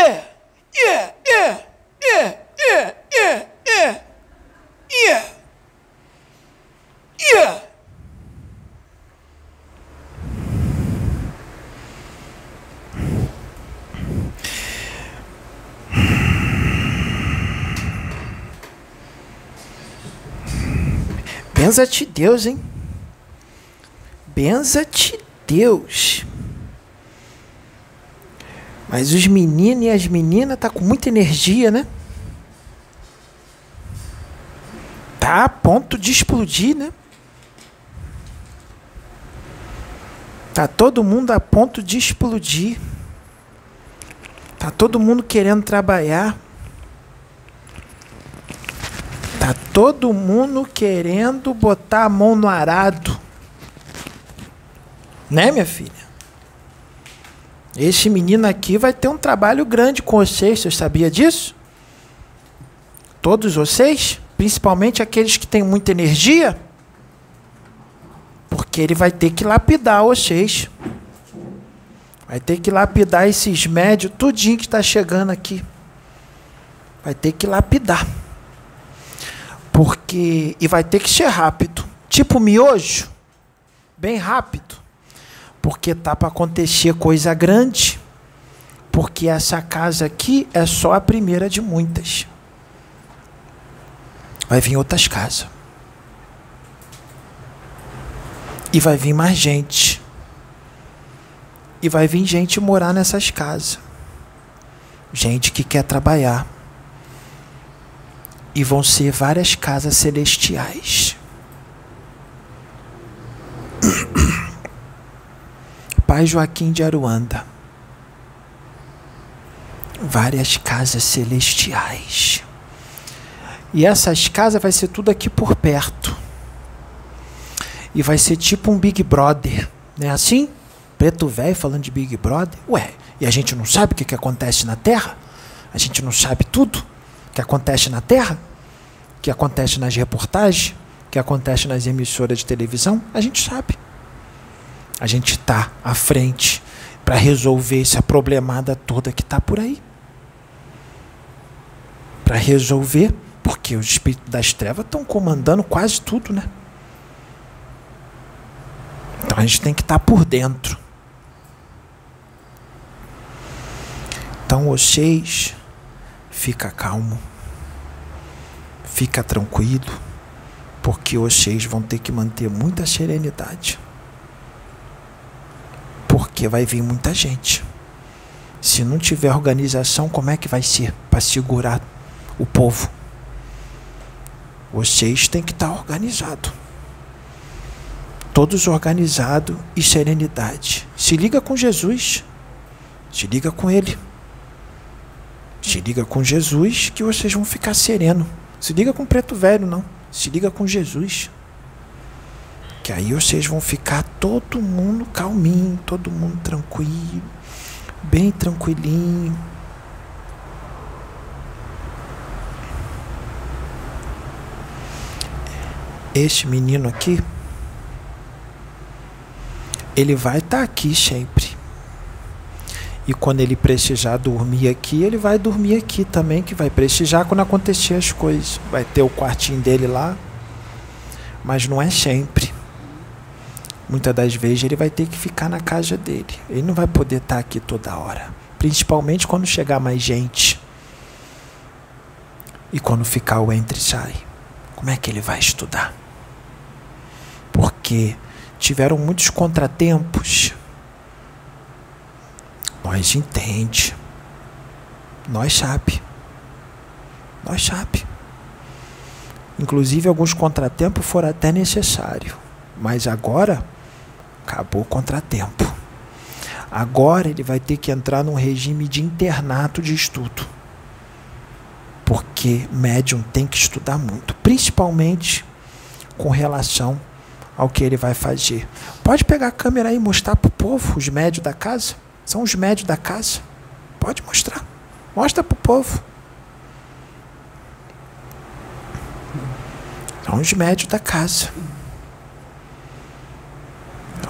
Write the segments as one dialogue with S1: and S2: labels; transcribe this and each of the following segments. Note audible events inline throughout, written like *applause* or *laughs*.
S1: Yeah, yeah, yeah, yeah, yeah, yeah, yeah, yeah, yeah. Benza-te Deus, hein? Benza-te Deus. Mas os meninos e as meninas tá com muita energia, né? Tá a ponto de explodir, né? Tá todo mundo a ponto de explodir. Tá todo mundo querendo trabalhar. Tá todo mundo querendo botar a mão no arado. Né, minha filha? Esse menino aqui vai ter um trabalho grande com vocês, você sabia disso? Todos vocês, principalmente aqueles que têm muita energia, porque ele vai ter que lapidar vocês. Vai ter que lapidar esses médios, tudinho que está chegando aqui. Vai ter que lapidar. Porque. E vai ter que ser rápido. Tipo miojo. Bem rápido. Porque tá para acontecer coisa grande. Porque essa casa aqui é só a primeira de muitas. Vai vir outras casas. E vai vir mais gente. E vai vir gente morar nessas casas. Gente que quer trabalhar. E vão ser várias casas celestiais. *coughs* Pai Joaquim de Aruanda. Várias casas celestiais. E essas casas vai ser tudo aqui por perto. E vai ser tipo um Big Brother, né? Assim? Preto velho falando de Big Brother. Ué, e a gente não sabe o que, que acontece na Terra? A gente não sabe tudo que acontece na Terra? Que acontece nas reportagens? Que acontece nas emissoras de televisão? A gente sabe. A gente está à frente para resolver essa problemada toda que está por aí. Para resolver, porque os espíritos das trevas estão comandando quase tudo, né? Então a gente tem que estar tá por dentro. Então vocês fica calmo. Fica tranquilo, porque vocês vão ter que manter muita serenidade. Porque vai vir muita gente. Se não tiver organização, como é que vai ser para segurar o povo? Vocês têm que estar organizados todos organizados e serenidade. Se liga com Jesus. Se liga com Ele. Se liga com Jesus que vocês vão ficar sereno. Se liga com preto velho, não. Se liga com Jesus. Que aí vocês vão ficar todo mundo calminho, todo mundo tranquilo, bem tranquilinho. Este menino aqui, ele vai estar tá aqui sempre. E quando ele precisar dormir aqui, ele vai dormir aqui também, que vai precisar quando acontecer as coisas. Vai ter o quartinho dele lá, mas não é sempre. Muitas das vezes ele vai ter que ficar na casa dele. Ele não vai poder estar tá aqui toda hora. Principalmente quando chegar mais gente. E quando ficar o entre e sai. Como é que ele vai estudar? Porque tiveram muitos contratempos. Nós entende. Nós sabe. Nós sabe. Inclusive alguns contratempos foram até necessários. Mas agora acabou o contratempo. Agora ele vai ter que entrar num regime de internato de estudo. Porque médium tem que estudar muito, principalmente com relação ao que ele vai fazer. Pode pegar a câmera e mostrar para o povo, os médios da casa. São os médios da casa. Pode mostrar. Mostra para o povo. São os médios da casa.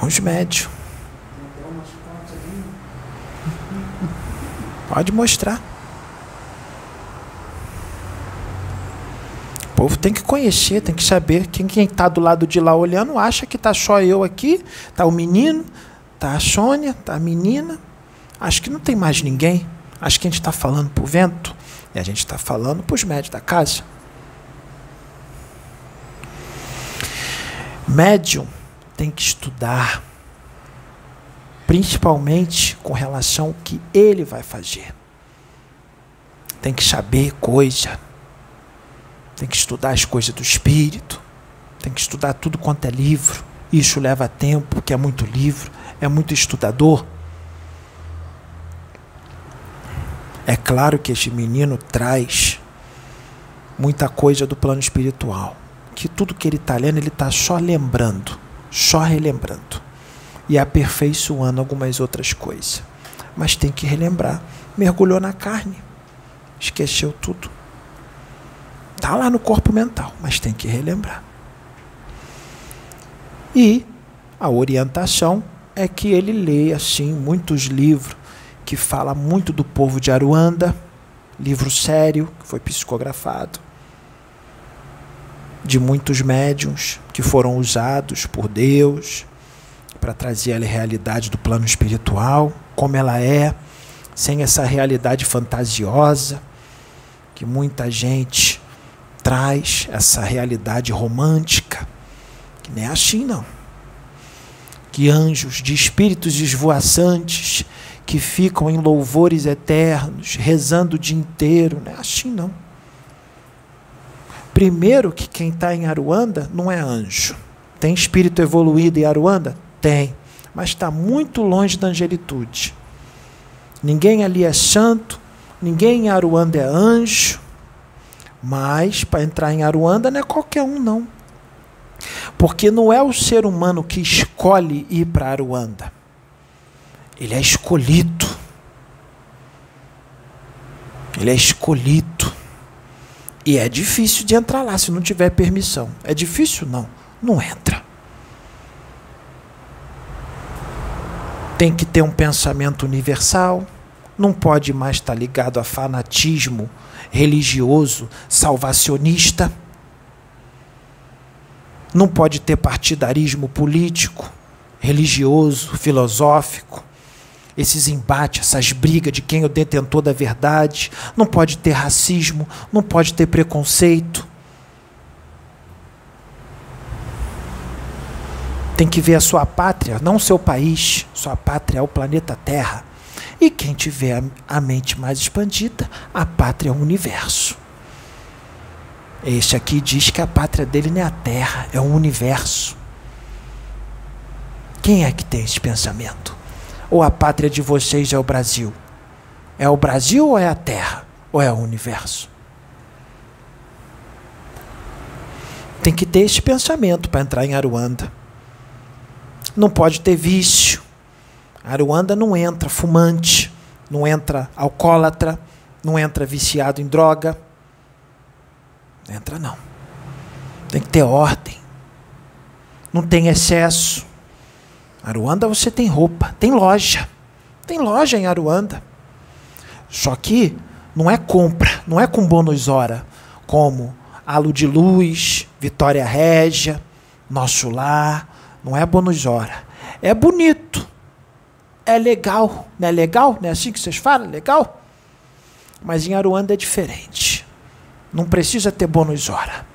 S1: São os médios. Pode mostrar. O povo tem que conhecer, tem que saber. Quem está do lado de lá olhando acha que está só eu aqui, está o menino, está a Sônia, está a menina. Acho que não tem mais ninguém. Acho que a gente está falando para o vento e a gente está falando para os médios da casa. Médium tem que estudar, principalmente com relação ao que ele vai fazer. Tem que saber coisa, tem que estudar as coisas do espírito, tem que estudar tudo quanto é livro. Isso leva tempo, porque é muito livro, é muito estudador. É claro que este menino traz muita coisa do plano espiritual que tudo que ele está lendo, ele está só lembrando, só relembrando e aperfeiçoando algumas outras coisas. Mas tem que relembrar. Mergulhou na carne, esqueceu tudo. Está lá no corpo mental, mas tem que relembrar. E a orientação é que ele leia assim muitos livros que fala muito do povo de Aruanda, livro sério que foi psicografado de muitos médiums que foram usados por Deus para trazer a realidade do plano espiritual, como ela é, sem essa realidade fantasiosa que muita gente traz, essa realidade romântica, que nem é assim não. Que anjos de espíritos esvoaçantes que ficam em louvores eternos, rezando o dia inteiro, não é assim não. Primeiro, que quem está em Aruanda não é anjo. Tem espírito evoluído em Aruanda? Tem. Mas está muito longe da angelitude. Ninguém ali é santo, ninguém em Aruanda é anjo. Mas para entrar em Aruanda não é qualquer um, não. Porque não é o ser humano que escolhe ir para Aruanda. Ele é escolhido. Ele é escolhido. E é difícil de entrar lá se não tiver permissão. É difícil? Não. Não entra. Tem que ter um pensamento universal. Não pode mais estar ligado a fanatismo religioso, salvacionista. Não pode ter partidarismo político, religioso, filosófico esses embates, essas brigas de quem é o detentor da verdade. Não pode ter racismo, não pode ter preconceito. Tem que ver a sua pátria, não seu país. Sua pátria é o planeta Terra. E quem tiver a mente mais expandida, a pátria é o universo. Este aqui diz que a pátria dele não é a Terra, é o universo. Quem é que tem esse pensamento? Ou a pátria de vocês é o Brasil? É o Brasil ou é a Terra? Ou é o universo? Tem que ter esse pensamento para entrar em Aruanda. Não pode ter vício. Aruanda não entra fumante, não entra alcoólatra, não entra viciado em droga. Não entra não. Tem que ter ordem. Não tem excesso. Aruanda você tem roupa, tem loja. Tem loja em Aruanda. Só que não é compra, não é com bônus hora, como Alu de Luz, Vitória Régia, Nosso Lar, não é bônus hora. É bonito. É legal, não é legal? Não é assim que vocês falam? Legal? Mas em Aruanda é diferente. Não precisa ter bônus hora.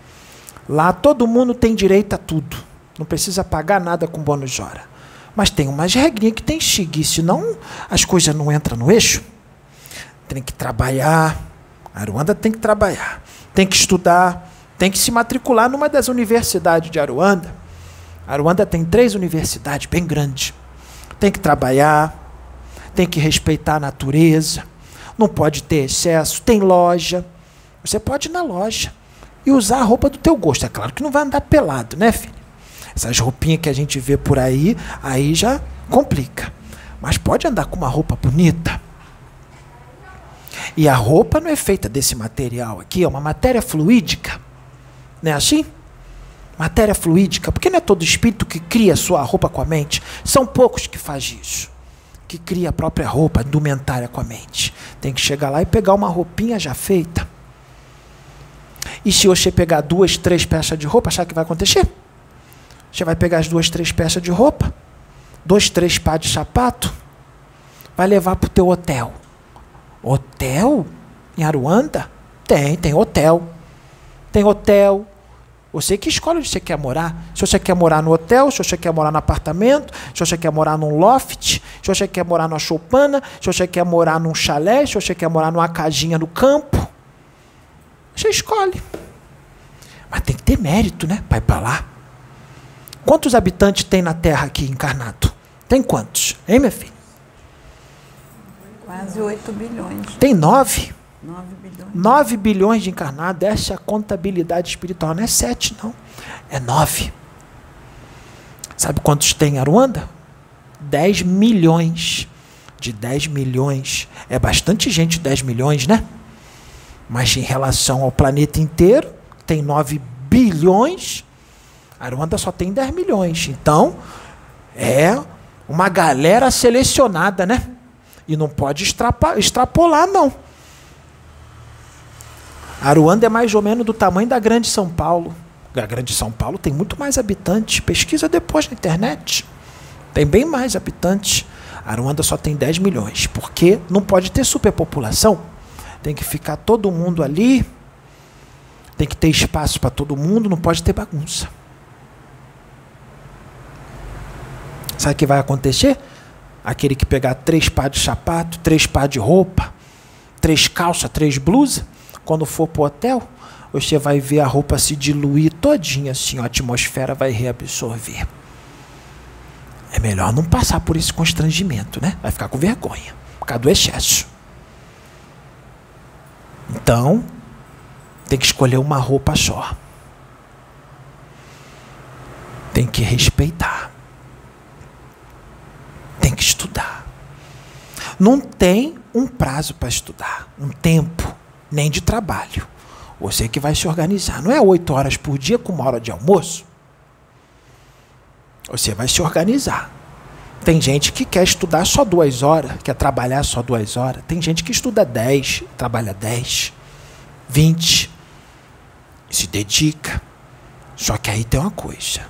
S1: Lá todo mundo tem direito a tudo. Não precisa pagar nada com bônus hora. Mas tem umas regrinhas que tem que seguir, senão as coisas não entram no eixo. Tem que trabalhar. A Aruanda tem que trabalhar. Tem que estudar. Tem que se matricular numa das universidades de Aruanda. Aruanda tem três universidades bem grandes. Tem que trabalhar. Tem que respeitar a natureza. Não pode ter excesso. Tem loja. Você pode ir na loja e usar a roupa do teu gosto. É claro que não vai andar pelado, né, filho? Essas roupinhas que a gente vê por aí, aí já complica. Mas pode andar com uma roupa bonita. E a roupa não é feita desse material aqui, é uma matéria fluídica. Não é assim? Matéria fluídica, porque não é todo espírito que cria sua roupa com a mente. São poucos que faz isso. Que cria a própria roupa, indumentária com a mente. Tem que chegar lá e pegar uma roupinha já feita. E se você pegar duas, três peças de roupa, o que vai acontecer? Você vai pegar as duas, três peças de roupa, dois, três pares de sapato, vai levar para o teu hotel. Hotel? Em Aruanda? Tem, tem hotel. Tem hotel. Você que escolhe onde você quer morar. Se você quer morar no hotel, se você quer morar no apartamento, se você quer morar num loft, se você quer morar numa choupana, se você quer morar num chalé, se você quer morar numa casinha no campo. Você escolhe. Mas tem que ter mérito, né? Ir para lá. Quantos habitantes tem na Terra aqui encarnado? Tem quantos? Hein, minha filha?
S2: Quase 8 bilhões.
S1: Tem 9.
S2: 9 bilhões.
S1: 9 bilhões de encarnados. Essa é a contabilidade espiritual. Não é 7, não. É 9. Sabe quantos tem em Aruanda? 10 milhões. De 10 milhões. É bastante gente, 10 milhões, né? Mas em relação ao planeta inteiro, tem 9 bilhões. Aruanda só tem 10 milhões. Então, é uma galera selecionada, né? E não pode extrapolar, não. Aruanda é mais ou menos do tamanho da Grande São Paulo. A Grande São Paulo tem muito mais habitantes. Pesquisa depois na internet. Tem bem mais habitantes. Aruanda só tem 10 milhões. Porque não pode ter superpopulação. Tem que ficar todo mundo ali. Tem que ter espaço para todo mundo. Não pode ter bagunça. Sabe o que vai acontecer? Aquele que pegar três pares de sapato, três pares de roupa, três calças, três blusas, quando for pro hotel, você vai ver a roupa se diluir todinha assim, a atmosfera vai reabsorver. É melhor não passar por esse constrangimento, né? Vai ficar com vergonha, por causa do excesso. Então, tem que escolher uma roupa só. Tem que respeitar tem que estudar. Não tem um prazo para estudar, um tempo, nem de trabalho. Você que vai se organizar. Não é oito horas por dia com uma hora de almoço. Você vai se organizar. Tem gente que quer estudar só duas horas, quer trabalhar só duas horas. Tem gente que estuda dez, trabalha dez, vinte, se dedica. Só que aí tem uma coisa.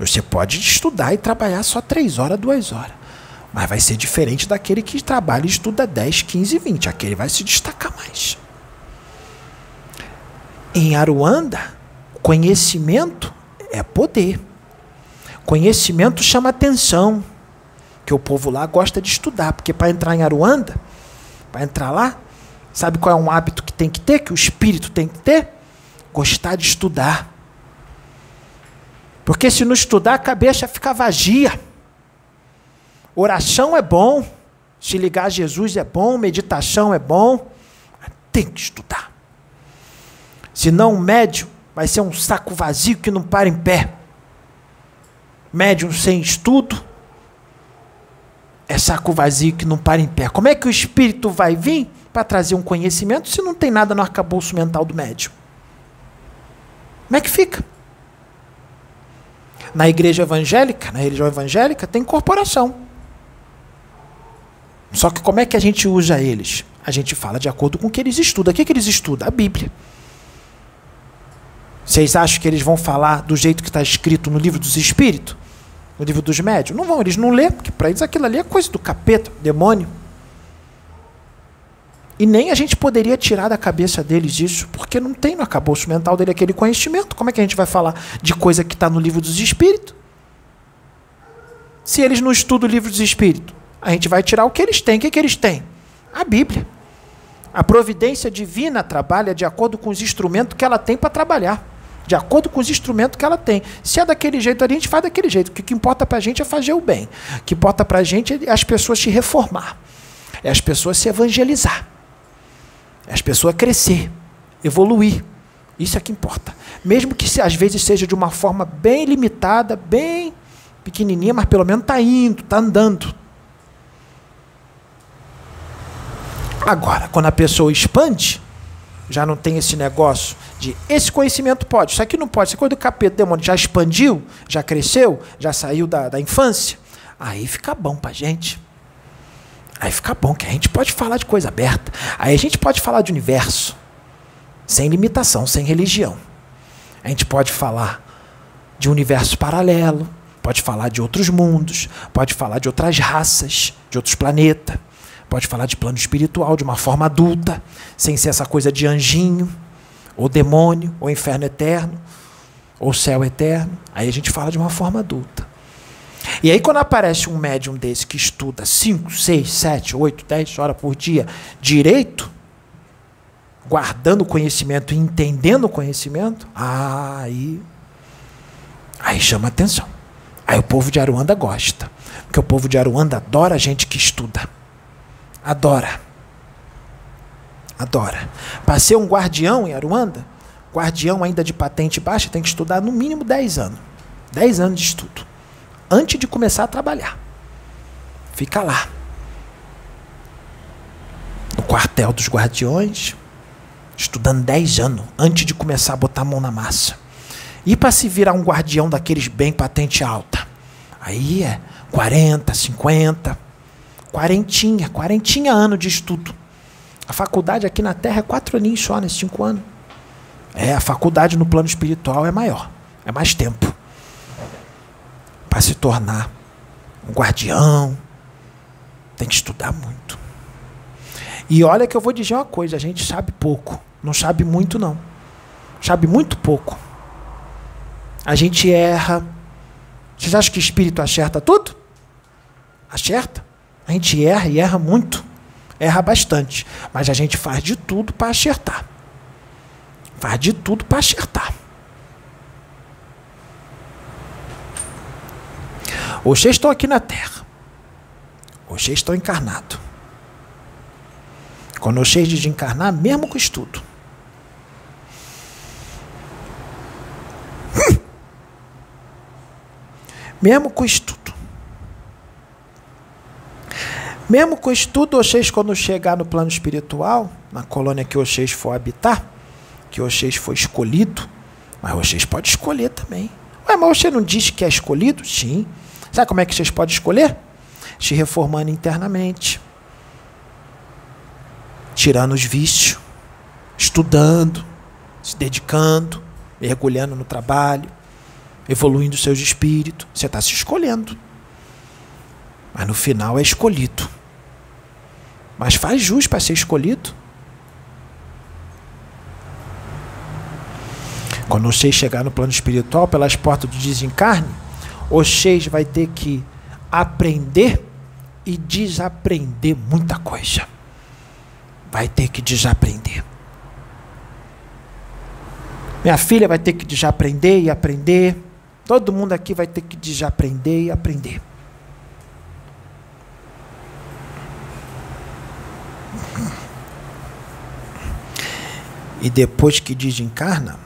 S1: Você pode estudar e trabalhar só três horas, duas horas. Mas vai ser diferente daquele que trabalha e estuda 10, 15, 20. Aquele vai se destacar mais. Em Aruanda, conhecimento é poder. Conhecimento chama atenção. Que o povo lá gosta de estudar. Porque para entrar em Aruanda, para entrar lá, sabe qual é um hábito que tem que ter, que o espírito tem que ter? Gostar de estudar. Porque se não estudar, a cabeça fica vazia. Oração é bom, se ligar a Jesus é bom, meditação é bom, tem que estudar. Senão o médium vai ser um saco vazio que não para em pé. Médium sem estudo é saco vazio que não para em pé. Como é que o espírito vai vir para trazer um conhecimento se não tem nada no arcabouço mental do médium? Como é que fica? Na igreja evangélica, na religião evangélica, tem corporação. Só que como é que a gente usa eles? A gente fala de acordo com o que eles estudam. O que, é que eles estudam? A Bíblia. Vocês acham que eles vão falar do jeito que está escrito no livro dos Espíritos? No livro dos Médios? Não vão, eles não lêem, porque para eles aquilo ali é coisa do capeta, demônio. E nem a gente poderia tirar da cabeça deles isso, porque não tem no acabouço mental dele aquele conhecimento. Como é que a gente vai falar de coisa que está no livro dos Espíritos? Se eles não estudam o livro dos Espíritos. A gente vai tirar o que eles têm. O que, que eles têm? A Bíblia. A providência divina trabalha de acordo com os instrumentos que ela tem para trabalhar. De acordo com os instrumentos que ela tem. Se é daquele jeito ali, a gente faz daquele jeito. O que, que importa para a gente é fazer o bem. O que importa para a gente é as pessoas se reformar. É as pessoas se evangelizar. É as pessoas crescer, evoluir. Isso é que importa. Mesmo que às vezes seja de uma forma bem limitada, bem pequenininha, mas pelo menos está indo, está andando. Agora, quando a pessoa expande, já não tem esse negócio de esse conhecimento pode, isso aqui não pode, isso é coisa do capeta, demônio, já expandiu, já cresceu, já saiu da, da infância, aí fica bom pra gente. Aí fica bom, que a gente pode falar de coisa aberta. Aí a gente pode falar de universo, sem limitação, sem religião. A gente pode falar de universo paralelo, pode falar de outros mundos, pode falar de outras raças, de outros planetas, pode falar de plano espiritual de uma forma adulta, sem ser essa coisa de anjinho, ou demônio, ou inferno eterno, ou céu eterno. Aí a gente fala de uma forma adulta. E aí, quando aparece um médium desse que estuda 5, 6, 7, 8, 10 horas por dia direito, guardando o conhecimento e entendendo o conhecimento, aí, aí chama atenção. Aí o povo de Aruanda gosta. Porque o povo de Aruanda adora gente que estuda. Adora. Adora. Para ser um guardião em Aruanda, guardião ainda de patente baixa tem que estudar no mínimo 10 anos. 10 anos de estudo antes de começar a trabalhar. Fica lá. No quartel dos guardiões, estudando 10 anos antes de começar a botar a mão na massa. E para se virar um guardião daqueles bem patente alta? Aí é 40, 50, quarentinha, quarentinha anos de estudo. A faculdade aqui na Terra é quatro aninhos só, nesses cinco anos. É, a faculdade no plano espiritual é maior, é mais tempo para se tornar um guardião, tem que estudar muito. E olha que eu vou dizer uma coisa, a gente sabe pouco, não sabe muito não. Sabe muito pouco. A gente erra. Vocês acham que espírito acerta tudo? Acerta. A gente erra e erra muito. Erra bastante. Mas a gente faz de tudo para acertar. Faz de tudo para acertar. Vocês estão aqui na Terra. Vocês estão encarnados. Quando vocês desencarnar, mesmo com estudo. Hum. Mesmo com estudo. Mesmo com estudo, vocês, quando chegar no plano espiritual, na colônia que vocês for habitar, que vocês for escolhido, mas vocês podem escolher também. Ué, mas você não diz que é escolhido? Sim. Sabe como é que vocês podem escolher? Se reformando internamente, tirando os vícios, estudando, se dedicando, mergulhando no trabalho, evoluindo seus espíritos. Você está se escolhendo. Mas no final é escolhido. Mas faz jus para ser escolhido. Quando você chegar no plano espiritual, pelas portas do desencarne, o Sheis vai ter que aprender e desaprender muita coisa. Vai ter que desaprender. Minha filha vai ter que desaprender e aprender. Todo mundo aqui vai ter que desaprender e aprender. E depois que desencarna,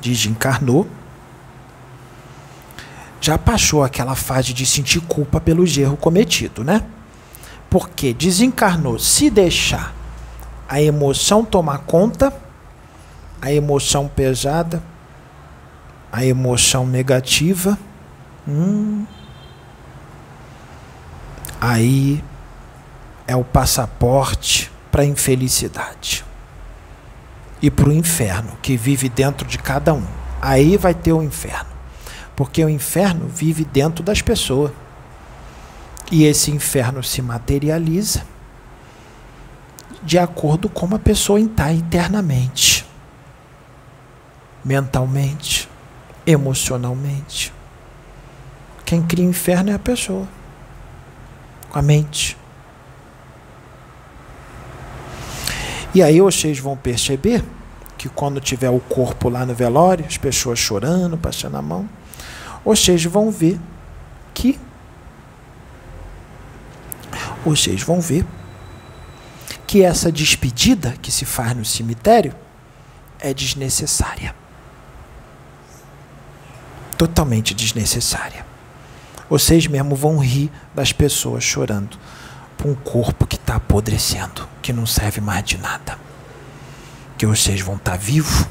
S1: desencarnou, já passou aquela fase de sentir culpa pelo erro cometido, né? Porque desencarnou, se deixar a emoção tomar conta, a emoção pesada, a emoção negativa, hum, aí é o passaporte para a infelicidade e para o inferno que vive dentro de cada um. Aí vai ter o inferno. Porque o inferno vive dentro das pessoas. E esse inferno se materializa de acordo com como a pessoa está internamente, mentalmente, emocionalmente. Quem cria inferno é a pessoa, com a mente. E aí vocês vão perceber que quando tiver o corpo lá no velório, as pessoas chorando, passando a mão, vocês vão ver que vocês vão ver que essa despedida que se faz no cemitério é desnecessária. Totalmente desnecessária. Vocês mesmo vão rir das pessoas chorando por um corpo que está apodrecendo, que não serve mais de nada. Que vocês vão estar tá vivos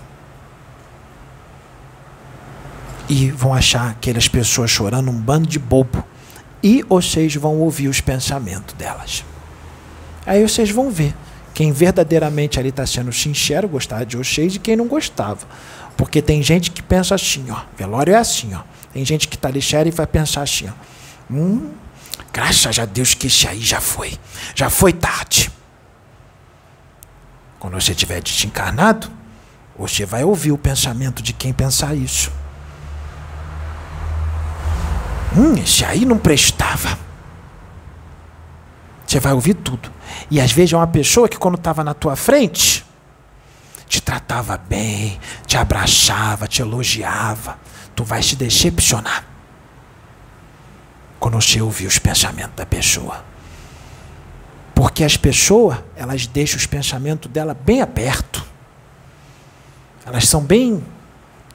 S1: e vão achar aquelas pessoas chorando um bando de bobo E vocês vão ouvir os pensamentos delas. Aí vocês vão ver quem verdadeiramente ali está sendo sincero, gostava de vocês, e quem não gostava. Porque tem gente que pensa assim, ó. Velório é assim, ó. Tem gente que está lixeira e vai pensar assim, ó. Hum, graças a Deus que esse aí já foi. Já foi tarde. Quando você estiver desencarnado, você vai ouvir o pensamento de quem pensar isso. Hum, esse aí não prestava. Você vai ouvir tudo. E às vezes é uma pessoa que quando estava na tua frente, te tratava bem, te abraçava, te elogiava. Tu vai se decepcionar quando você ouvir os pensamentos da pessoa. Porque as pessoas, elas deixam os pensamentos dela bem aberto. Elas são bem.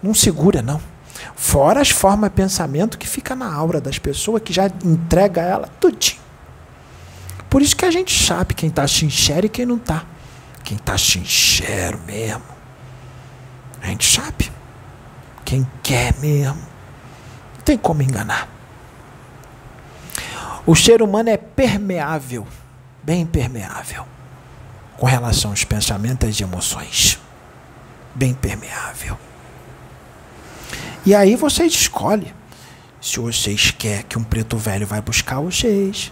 S1: Não segura, não. Fora as formas de pensamento que fica na aura das pessoas, que já entrega ela tudinho. Por isso que a gente sabe quem está sincero e quem não está. Quem está sincero mesmo. A gente sabe. Quem quer mesmo. Não tem como enganar. O ser humano é permeável, bem permeável, com relação aos pensamentos e emoções. Bem permeável. E aí vocês escolhem se vocês querem que um preto velho vai buscar vocês.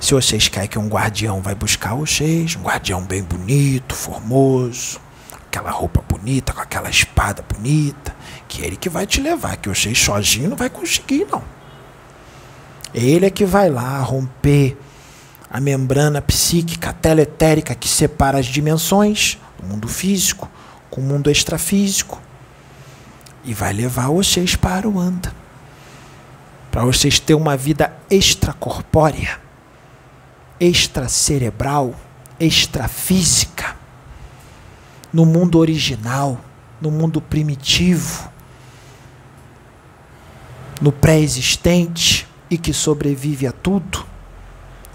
S1: Se vocês querem que um guardião vai buscar vocês, um guardião bem bonito, formoso, aquela roupa bonita, com aquela espada bonita, que é ele que vai te levar, que vocês sozinhos não vai conseguir não. Ele é que vai lá romper a membrana psíquica teletérica que separa as dimensões, o mundo físico com o mundo extrafísico, e vai levar vocês para o anda. Para vocês terem uma vida extracorpórea, extracerebral, extrafísica, no mundo original, no mundo primitivo, no pré-existente e que sobrevive a tudo,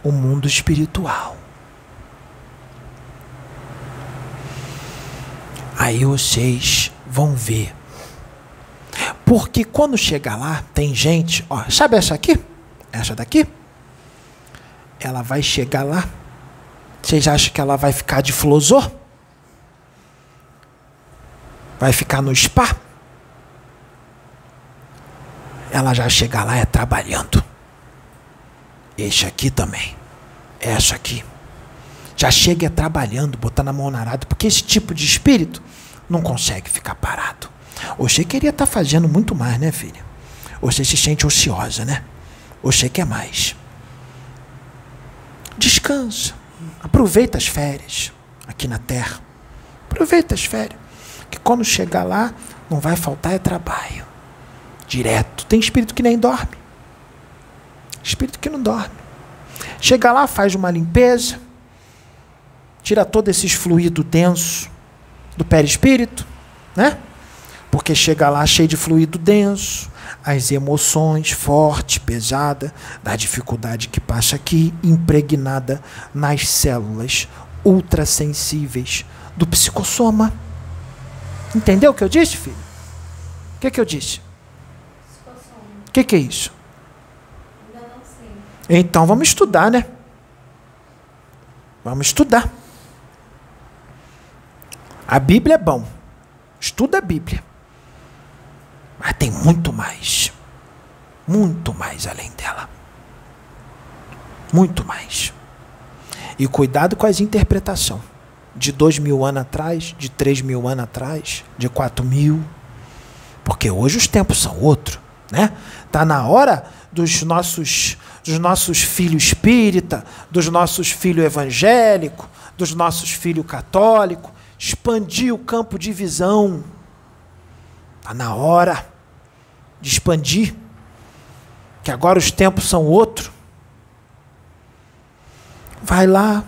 S1: o mundo espiritual. Aí vocês vão ver. Porque quando chegar lá, tem gente, ó, sabe essa aqui? Essa daqui? Ela vai chegar lá. Vocês acham que ela vai ficar de flosor? Vai ficar no spa? Ela já chega lá é trabalhando. Este aqui também. Essa aqui. Já chega é trabalhando, botando a mão na arada, porque esse tipo de espírito não consegue ficar parado. Você queria estar tá fazendo muito mais, né, filha? Você se sente ociosa, né? Você quer mais. Descansa. Aproveita as férias aqui na Terra. Aproveita as férias. Que quando chegar lá, não vai faltar é trabalho direto. Tem espírito que nem dorme. Espírito que não dorme. Chega lá, faz uma limpeza, tira todo esses fluido denso do perispírito, né? Porque chega lá cheio de fluido denso, as emoções forte, pesada, da dificuldade que passa aqui, impregnada nas células ultrassensíveis do psicossoma. Entendeu o que eu disse, filho? O que, que eu disse? Que, que é isso? Então vamos estudar, né? Vamos estudar. A Bíblia é bom. Estuda a Bíblia. Mas tem muito mais. Muito mais além dela. Muito mais. E cuidado com as interpretações. De dois mil anos atrás, de três mil anos atrás, de quatro mil. Porque hoje os tempos são outros. Né? Tá na hora dos nossos dos nossos filhos espírita, dos nossos filhos evangélico, dos nossos filhos católico, expandir o campo de visão. Tá na hora de expandir. Que agora os tempos são outros. Vai lá,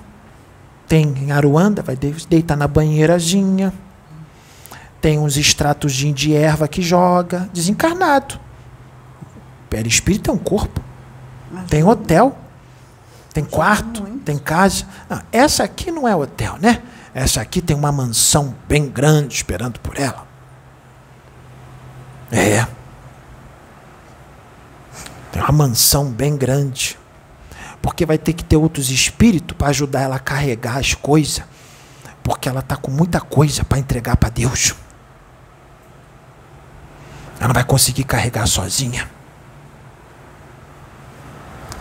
S1: tem em Aruanda, vai deitar na banheirazinha. Tem uns extratos de erva que joga, desencarnado. Perispírito é um corpo. Tem hotel, tem quarto, tem casa. Não, essa aqui não é hotel, né? Essa aqui tem uma mansão bem grande esperando por ela. É. uma mansão bem grande. Porque vai ter que ter outros espíritos para ajudar ela a carregar as coisas. Porque ela está com muita coisa para entregar para Deus. Ela não vai conseguir carregar sozinha.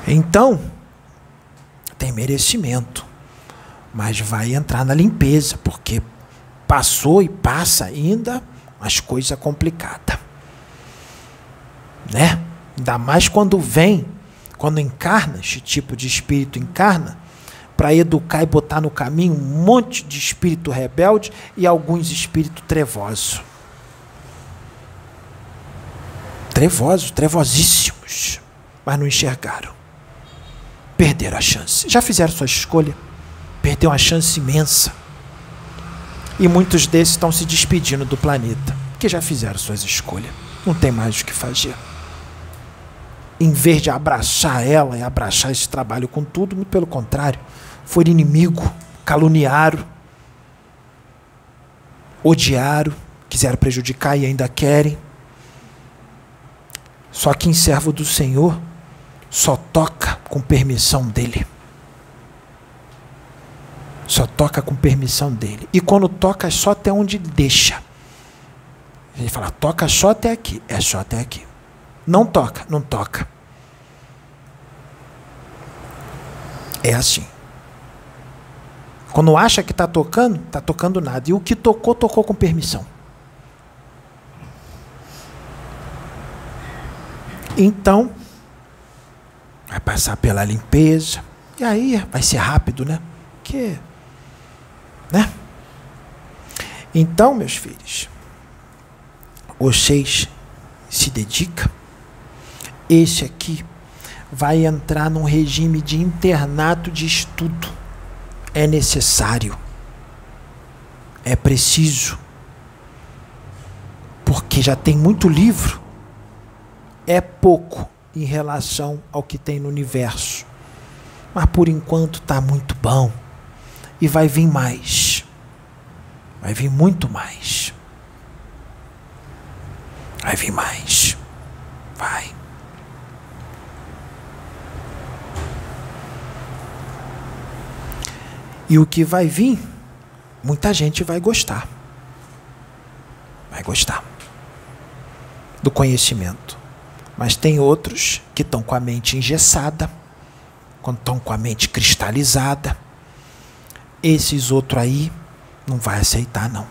S1: Então, tem merecimento, mas vai entrar na limpeza, porque passou e passa ainda as coisas complicadas. Né? Ainda mais quando vem, quando encarna, este tipo de espírito encarna, para educar e botar no caminho um monte de espírito rebelde e alguns espíritos trevosos. Trevosos, trevosíssimos, mas não enxergaram. Perderam a chance. Já fizeram sua escolha. Perdeu uma chance imensa. E muitos desses estão se despedindo do planeta, porque já fizeram suas escolhas. Não tem mais o que fazer. Em vez de abraçar ela e abraçar esse trabalho com tudo, muito pelo contrário, foram inimigo, caluniaram, odiaram, quiseram prejudicar e ainda querem. Só que em servo do Senhor só toca com permissão dele. Só toca com permissão dele. E quando toca é só até onde deixa. Ele fala, toca só até aqui. É só até aqui. Não toca, não toca. É assim. Quando acha que está tocando, está tocando nada. E o que tocou, tocou com permissão. Então, vai passar pela limpeza. E aí vai ser rápido, né? Que, né? Então, meus filhos, vocês se dedicam. Esse aqui vai entrar num regime de internato de estudo. É necessário. É preciso. Porque já tem muito livro. É pouco em relação ao que tem no universo. Mas por enquanto está muito bom. E vai vir mais. Vai vir muito mais. Vai vir mais. Vai. E o que vai vir, muita gente vai gostar. Vai gostar do conhecimento. Mas tem outros que estão com a mente engessada, estão com a mente cristalizada. Esses outros aí não vai aceitar não,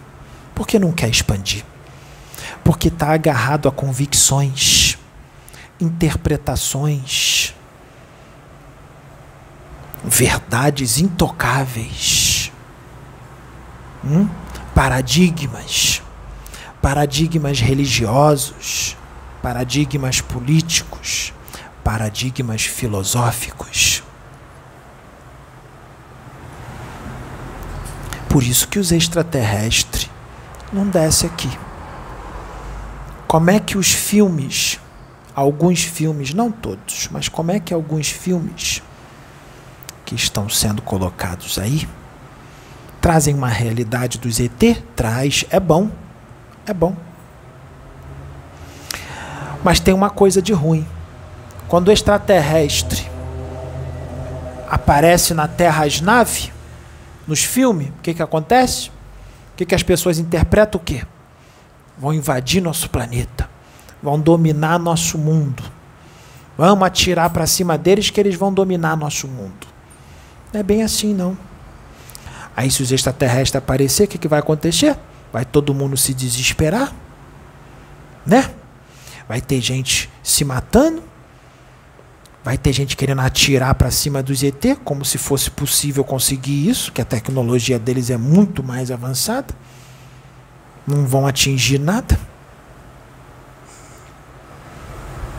S1: porque não quer expandir. Porque está agarrado a convicções, interpretações, verdades intocáveis, hum? paradigmas, paradigmas religiosos, paradigmas políticos, paradigmas filosóficos. Por isso que os extraterrestres não descem aqui. Como é que os filmes, alguns filmes, não todos, mas como é que alguns filmes que estão sendo colocados aí trazem uma realidade dos ET? Traz, é bom, é bom. Mas tem uma coisa de ruim. Quando o extraterrestre aparece na Terra as naves, nos filmes, o que, que acontece? O que, que as pessoas interpretam o quê? Vão invadir nosso planeta. Vão dominar nosso mundo. Vamos atirar para cima deles que eles vão dominar nosso mundo. Não é bem assim, não. Aí, se os extraterrestres aparecer, o que, que vai acontecer? Vai todo mundo se desesperar? Né? Vai ter gente se matando? Vai ter gente querendo atirar para cima dos ET, como se fosse possível conseguir isso, que a tecnologia deles é muito mais avançada. Não vão atingir nada.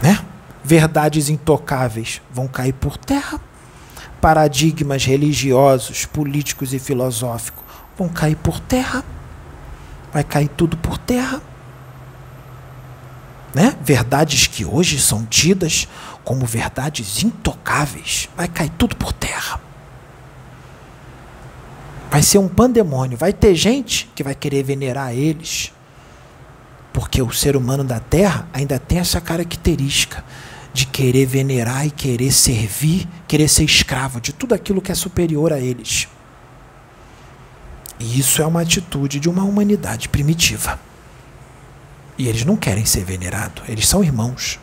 S1: Né? Verdades intocáveis vão cair por terra paradigmas religiosos, políticos e filosóficos vão cair por terra. Vai cair tudo por terra. Né? Verdades que hoje são tidas como verdades intocáveis, vai cair tudo por terra. Vai ser um pandemônio. Vai ter gente que vai querer venerar eles, porque o ser humano da Terra ainda tem essa característica de querer venerar e querer servir, querer ser escravo de tudo aquilo que é superior a eles. E isso é uma atitude de uma humanidade primitiva. E eles não querem ser venerados, eles são irmãos.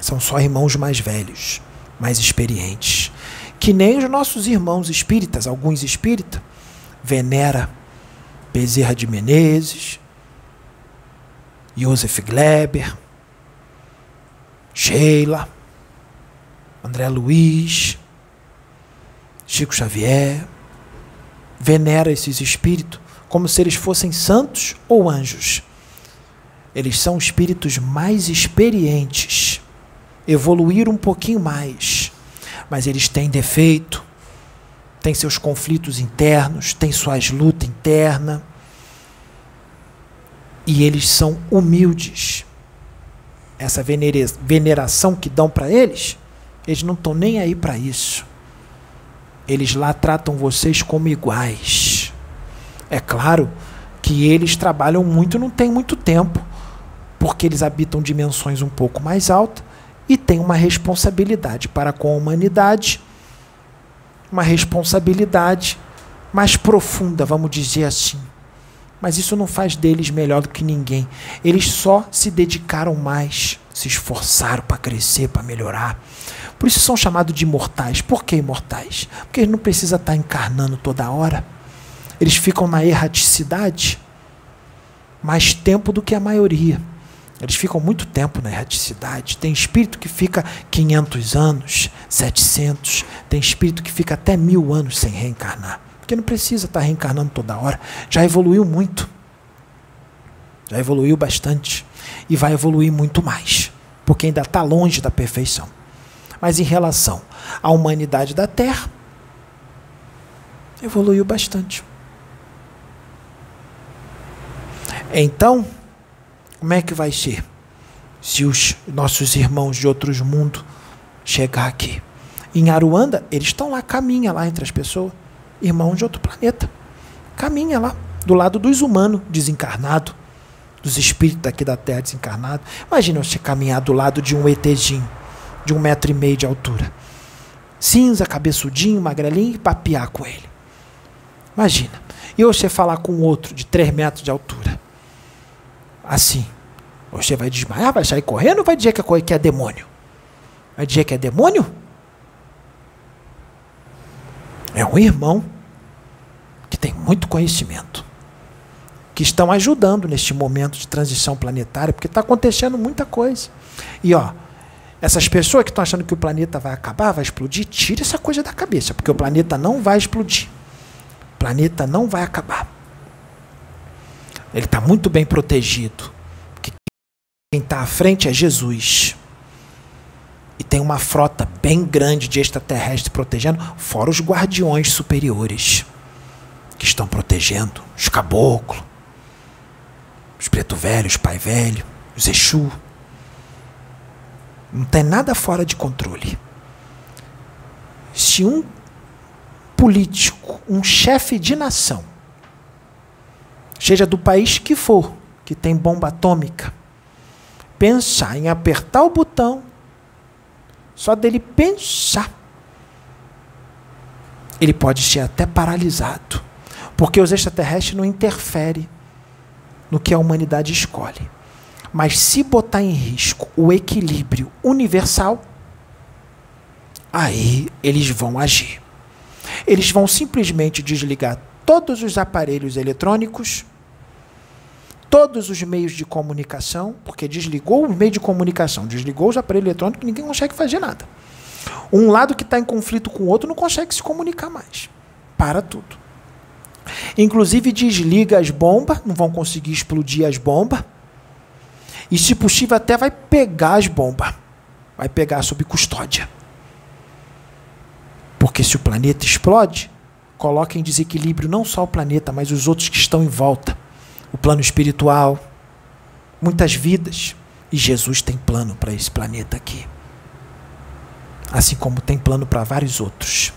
S1: São só irmãos mais velhos, mais experientes. Que nem os nossos irmãos espíritas, alguns espíritas, venera Bezerra de Menezes, Joseph Gleber, Sheila, André Luiz, Chico Xavier, venera esses espíritos como se eles fossem santos ou anjos. Eles são espíritos mais experientes, evoluíram um pouquinho mais, mas eles têm defeito, têm seus conflitos internos, têm suas lutas internas, e eles são humildes essa veneração que dão para eles, eles não estão nem aí para isso. Eles lá tratam vocês como iguais. É claro que eles trabalham muito, não tem muito tempo, porque eles habitam dimensões um pouco mais altas e têm uma responsabilidade para com a humanidade, uma responsabilidade mais profunda, vamos dizer assim. Mas isso não faz deles melhor do que ninguém. Eles só se dedicaram mais, se esforçaram para crescer, para melhorar. Por isso são chamados de imortais. Por que imortais? Porque eles não precisam estar encarnando toda hora. Eles ficam na erraticidade mais tempo do que a maioria. Eles ficam muito tempo na erraticidade. Tem espírito que fica 500 anos, 700. Tem espírito que fica até mil anos sem reencarnar. Porque não precisa estar reencarnando toda hora. Já evoluiu muito. Já evoluiu bastante. E vai evoluir muito mais. Porque ainda está longe da perfeição. Mas em relação à humanidade da Terra, evoluiu bastante. Então, como é que vai ser se os nossos irmãos de outros mundos chegar aqui? Em Aruanda, eles estão lá, caminha lá entre as pessoas irmão de outro planeta. Caminha lá, do lado dos humanos desencarnados, dos espíritos daqui da Terra desencarnados. Imagina você caminhar do lado de um ETzinho, de um metro e meio de altura. Cinza, cabeçudinho, magrelinho, e papiar com ele. Imagina. E você falar com outro de 3 metros de altura. Assim. Você vai desmaiar, vai sair correndo ou vai dizer que é, que é demônio? Vai dizer que é demônio? É um irmão que tem muito conhecimento, que estão ajudando neste momento de transição planetária, porque está acontecendo muita coisa. E ó, essas pessoas que estão achando que o planeta vai acabar, vai explodir, tira essa coisa da cabeça, porque o planeta não vai explodir. O planeta não vai acabar. Ele está muito bem protegido. Quem está à frente é Jesus e tem uma frota bem grande de extraterrestres protegendo, fora os guardiões superiores que estão protegendo, os caboclos, os preto velhos, os pai velho, os Exu. Não tem nada fora de controle. Se um político, um chefe de nação, seja do país que for, que tem bomba atômica, pensar em apertar o botão só dele pensar, ele pode ser até paralisado. Porque os extraterrestres não interferem no que a humanidade escolhe. Mas se botar em risco o equilíbrio universal, aí eles vão agir. Eles vão simplesmente desligar todos os aparelhos eletrônicos todos os meios de comunicação, porque desligou o meio de comunicação, desligou os aparelhos eletrônicos, ninguém consegue fazer nada. Um lado que está em conflito com o outro não consegue se comunicar mais. Para tudo. Inclusive desliga as bombas, não vão conseguir explodir as bombas. E se possível até vai pegar as bombas. Vai pegar sob custódia. Porque se o planeta explode, coloca em desequilíbrio não só o planeta, mas os outros que estão em volta o plano espiritual, muitas vidas. E Jesus tem plano para esse planeta aqui. Assim como tem plano para vários outros.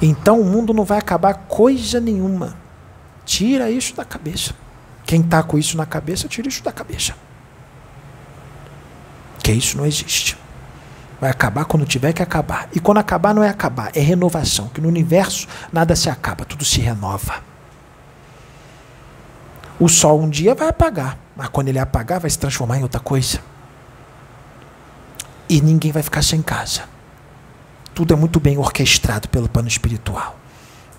S1: Então o mundo não vai acabar coisa nenhuma. Tira isso da cabeça. Quem está com isso na cabeça, tira isso da cabeça. Que isso não existe. Vai acabar quando tiver que acabar. E quando acabar, não é acabar, é renovação. Que no universo nada se acaba, tudo se renova. O sol um dia vai apagar, mas quando ele apagar, vai se transformar em outra coisa. E ninguém vai ficar sem casa. Tudo é muito bem orquestrado pelo plano espiritual.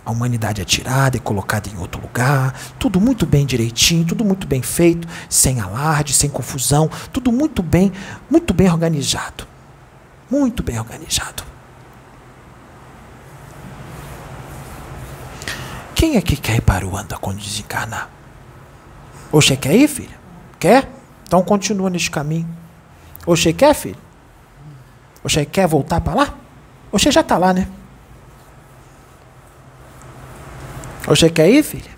S1: A humanidade é tirada e colocada em outro lugar, tudo muito bem direitinho, tudo muito bem feito, sem alarde, sem confusão, tudo muito bem, muito bem organizado. Muito bem organizado. Quem é que quer ir para o anda quando desencarnar? Oxe, quer ir, filha? Quer? Então continua nesse caminho. Oxe, quer, filho? Oxe, quer voltar para lá? Oxe, já está lá, né? Oxe, quer ir, filha?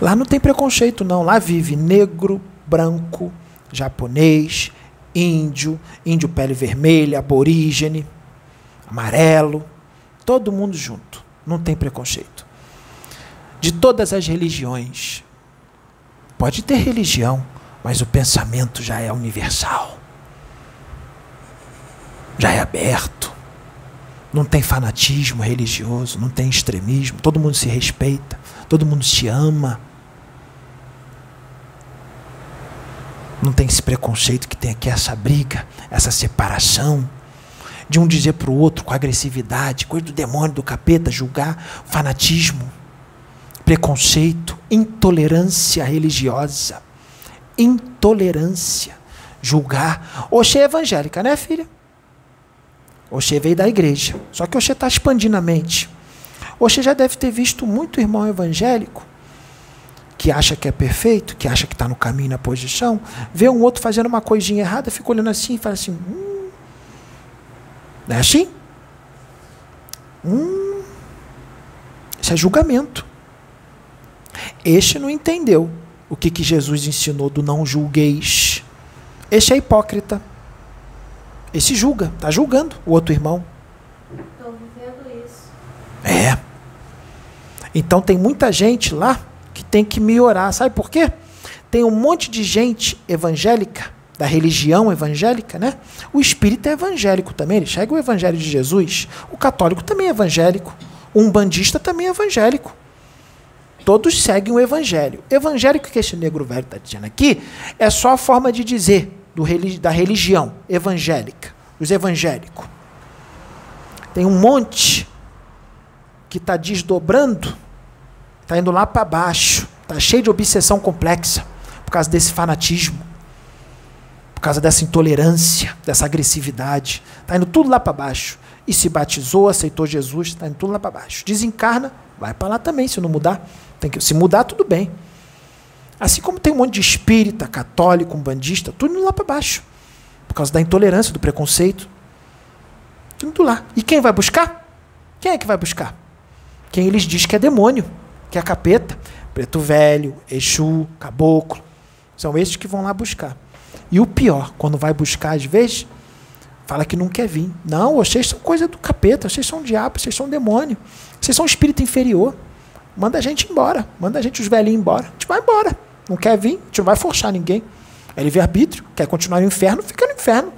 S1: Lá não tem preconceito, não. Lá vive negro, branco, japonês, índio, índio pele vermelha, aborígene, amarelo. Todo mundo junto. Não tem preconceito de todas as religiões. Pode ter religião, mas o pensamento já é universal. Já é aberto. Não tem fanatismo religioso, não tem extremismo. Todo mundo se respeita, todo mundo se ama. Não tem esse preconceito que tem aqui essa briga, essa separação de um dizer para o outro com agressividade, coisa do demônio, do capeta, julgar, fanatismo preconceito, intolerância religiosa. Intolerância. Julgar. Oxê é evangélica, né, filha? Oxê veio da igreja. Só que Oxê está expandindo a mente. Oxê já deve ter visto muito irmão evangélico que acha que é perfeito, que acha que está no caminho, na posição, vê um outro fazendo uma coisinha errada, fica olhando assim e fala assim: hum, não é assim? Hum, isso é julgamento. Este não entendeu o que, que Jesus ensinou do não julgueis. Este é hipócrita. Esse julga, está julgando o outro irmão.
S3: Estou vivendo isso.
S1: É. Então tem muita gente lá que tem que melhorar. Sabe por quê? Tem um monte de gente evangélica, da religião evangélica, né? O espírita é evangélico também, ele chega o evangelho de Jesus. O católico também é evangélico. O umbandista também é evangélico. Todos seguem o evangelho. Evangélico que esse negro velho está dizendo aqui é só a forma de dizer do, da religião evangélica, os evangélicos. Tem um monte que está desdobrando, está indo lá para baixo, está cheio de obsessão complexa por causa desse fanatismo, por causa dessa intolerância, dessa agressividade. Está indo tudo lá para baixo. E se batizou, aceitou Jesus, está indo tudo lá para baixo. Desencarna, vai para lá também, se não mudar. Tem que se mudar, tudo bem. Assim como tem um monte de espírita, católico, umbandista, tudo indo lá para baixo. Por causa da intolerância, do preconceito. Tudo lá. E quem vai buscar? Quem é que vai buscar? Quem eles diz que é demônio, que é capeta. Preto velho, Exu, caboclo. São esses que vão lá buscar. E o pior, quando vai buscar, às vezes, fala que não quer vir. Não, vocês são coisa do capeta, vocês são diabo, vocês são demônio. Vocês são espírito inferior. Manda a gente embora. Manda a gente, os velhinhos, embora. A gente vai embora. Não quer vir, a gente não vai forçar ninguém. É livre-arbítrio. Quer continuar no inferno, fica no inferno.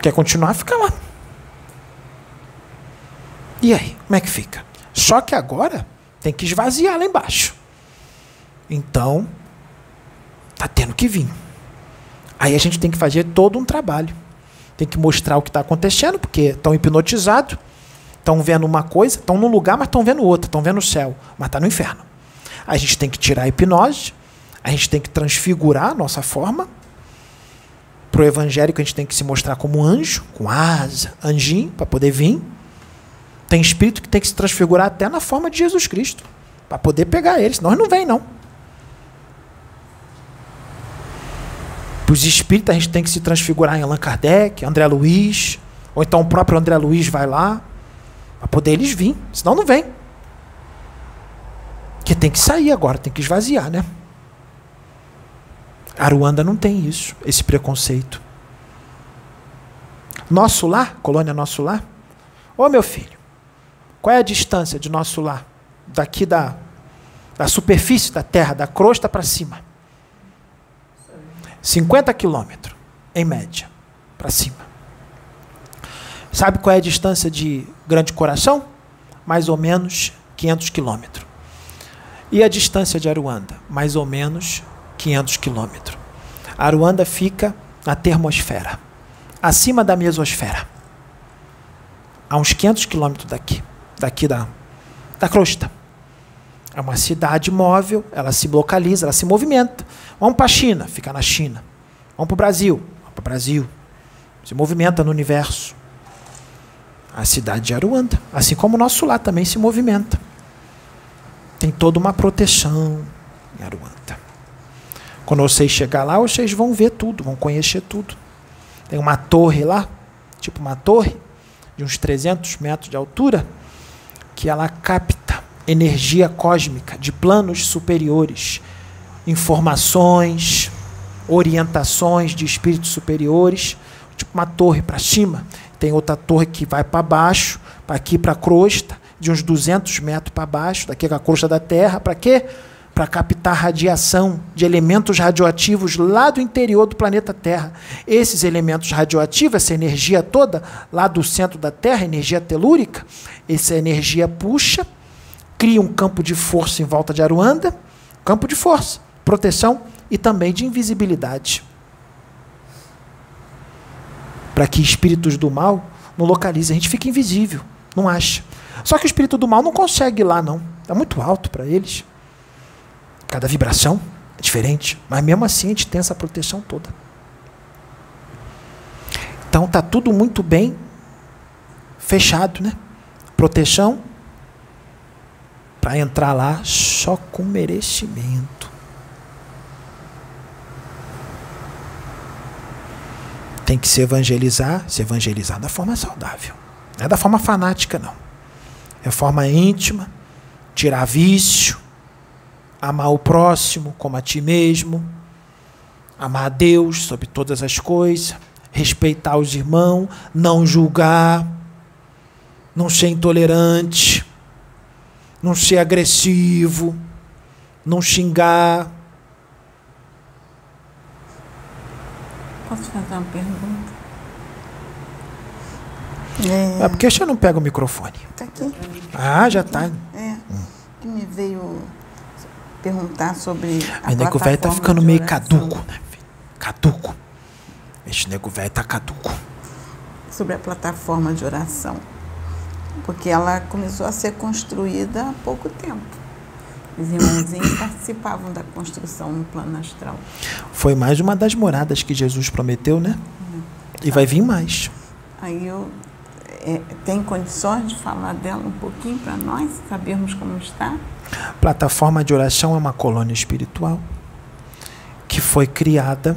S1: Quer continuar, fica lá. E aí, como é que fica? Só que agora tem que esvaziar lá embaixo. Então, tá tendo que vir. Aí a gente tem que fazer todo um trabalho. Tem que mostrar o que está acontecendo, porque estão hipnotizados Estão vendo uma coisa, estão num lugar, mas estão vendo outra, estão vendo o céu, mas está no inferno. A gente tem que tirar a hipnose, a gente tem que transfigurar a nossa forma. Para o evangélico, a gente tem que se mostrar como anjo, com asa, anjinho, para poder vir. Tem espírito que tem que se transfigurar até na forma de Jesus Cristo, para poder pegar eles, senão não vem, não. Para os espíritos, a gente tem que se transfigurar em Allan Kardec, André Luiz, ou então o próprio André Luiz vai lá, para poder eles vir, senão não vem. Que tem que sair agora, tem que esvaziar, né? Aruanda não tem isso, esse preconceito. Nosso lar, colônia nosso lar. Ô meu filho, qual é a distância de nosso lar? Daqui da, da superfície da terra, da crosta para cima. 50 quilômetros, em média, para cima. Sabe qual é a distância de Grande Coração? Mais ou menos 500 quilômetros. E a distância de Aruanda? Mais ou menos 500 quilômetros. Aruanda fica na termosfera, acima da mesosfera, a uns 500 quilômetros daqui, daqui da, da crosta. É uma cidade móvel, ela se localiza, ela se movimenta. Vamos para a China, fica na China. Vamos para o Brasil, para o Brasil. Se movimenta no universo. A cidade de Aruanda, assim como o nosso lá também se movimenta. Tem toda uma proteção em Aruanda. Quando vocês chegar lá, vocês vão ver tudo, vão conhecer tudo. Tem uma torre lá, tipo uma torre, de uns 300 metros de altura, que ela capta energia cósmica de planos superiores, informações, orientações de espíritos superiores, tipo uma torre para cima. Tem outra torre que vai para baixo, para aqui para a crosta, de uns 200 metros para baixo, daqui a crosta da Terra, para quê? Para captar radiação de elementos radioativos lá do interior do planeta Terra. Esses elementos radioativos, essa energia toda lá do centro da Terra, energia telúrica, essa energia puxa cria um campo de força em volta de Aruanda, campo de força, proteção e também de invisibilidade. Para que espíritos do mal não localizem, a gente fica invisível, não acha. Só que o espírito do mal não consegue ir lá, não. É muito alto para eles. Cada vibração é diferente, mas mesmo assim a gente tem essa proteção toda. Então tá tudo muito bem fechado, né? Proteção para entrar lá só com merecimento. Tem que se evangelizar, se evangelizar da forma saudável. Não é da forma fanática, não. É forma íntima, tirar vício, amar o próximo como a ti mesmo, amar a Deus sobre todas as coisas, respeitar os irmãos, não julgar, não ser intolerante não ser agressivo, não xingar.
S2: Posso fazer uma pergunta?
S1: É, porque você não pega o microfone.
S2: Tá aqui.
S1: Ah, já está.
S2: É. Que me veio perguntar sobre. A
S1: Mas nego velho tá ficando meio caduco, né? filho? Caduco. Esse nego velho tá caduco.
S2: Sobre a plataforma de oração. Porque ela começou a ser construída há pouco tempo. Os irmãozinhos participavam da construção no plano astral.
S1: Foi mais uma das moradas que Jesus prometeu, né? E vai vir mais.
S2: Aí eu. é, tem condições de falar dela um pouquinho para nós sabermos como está?
S1: Plataforma de oração é uma colônia espiritual que foi criada,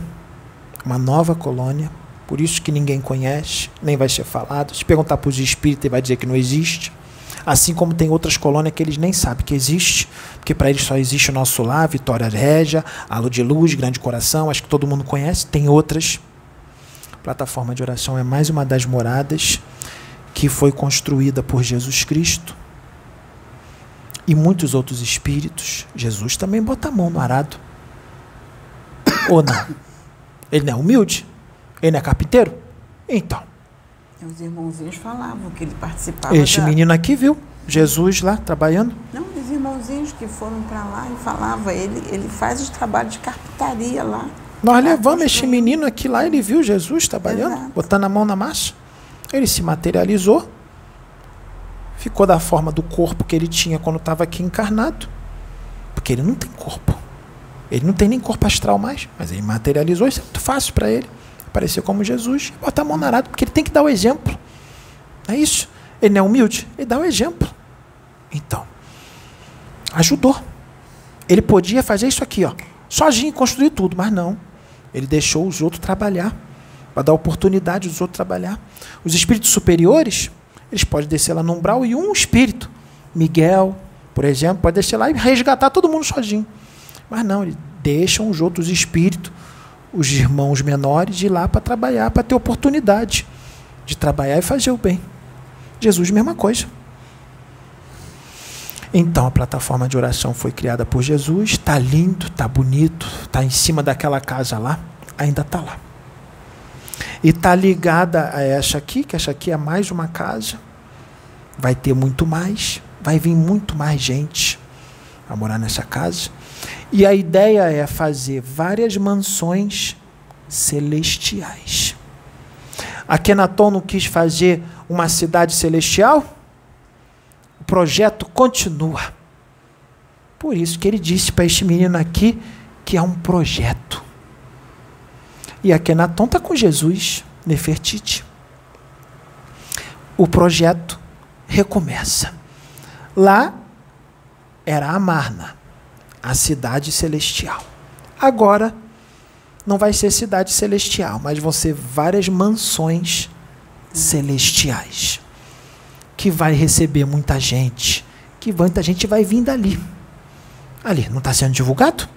S1: uma nova colônia, por isso que ninguém conhece, nem vai ser falado. Se perguntar para os espíritas, ele vai dizer que não existe. Assim como tem outras colônias que eles nem sabem que existe, porque para eles só existe o nosso lar, Vitória Régia, Alo de Luz, Grande Coração, acho que todo mundo conhece. Tem outras. Plataforma de oração é mais uma das moradas que foi construída por Jesus Cristo e muitos outros espíritos. Jesus também bota a mão no arado. *coughs* Ou não? Ele não é humilde? Ele não é carpinteiro? Então,
S2: Os irmãozinhos falavam que ele participava.
S1: este
S2: da-
S1: menino aqui viu Jesus lá trabalhando.
S2: Não, os irmãozinhos que foram para lá e falava, ele, ele faz os trabalhos de carpintaria lá.
S1: Nós levamos este menino aqui lá, ele viu Jesus trabalhando,
S2: Exato.
S1: botando a mão na massa. Ele se materializou, ficou da forma do corpo que ele tinha quando estava aqui encarnado, porque ele não tem corpo. Ele não tem nem corpo astral mais, mas ele materializou, isso é muito fácil para ele. Aparecer como Jesus, e botar a mão na arado, porque ele tem que dar o exemplo. É isso? Ele não é humilde, ele dá o exemplo. Então, ajudou. Ele podia fazer isso aqui, ó, sozinho, construir tudo, mas não. Ele deixou os outros trabalhar, para dar oportunidade dos outros trabalhar. Os espíritos superiores, eles podem descer lá no umbral e um espírito, Miguel, por exemplo, pode descer lá e resgatar todo mundo sozinho. Mas não, eles deixam os outros espíritos, os irmãos menores, ir lá para trabalhar, para ter oportunidade de trabalhar e fazer o bem. Jesus, mesma coisa. Então a plataforma de oração foi criada por Jesus, está lindo, está bonito, está em cima daquela casa lá, ainda está lá. E está ligada a essa aqui, que essa aqui é mais uma casa. Vai ter muito mais, vai vir muito mais gente a morar nessa casa. E a ideia é fazer várias mansões celestiais. A Kenaton não quis fazer uma cidade celestial? O projeto continua. Por isso que ele disse para este menino aqui que é um projeto. E a Kenaton está com Jesus, Nefertiti. O projeto recomeça. Lá era Amarna, a cidade celestial. Agora não vai ser cidade celestial, mas vão ser várias mansões celestiais que vai receber muita gente, que muita gente vai vir dali. Ali, não está sendo divulgado?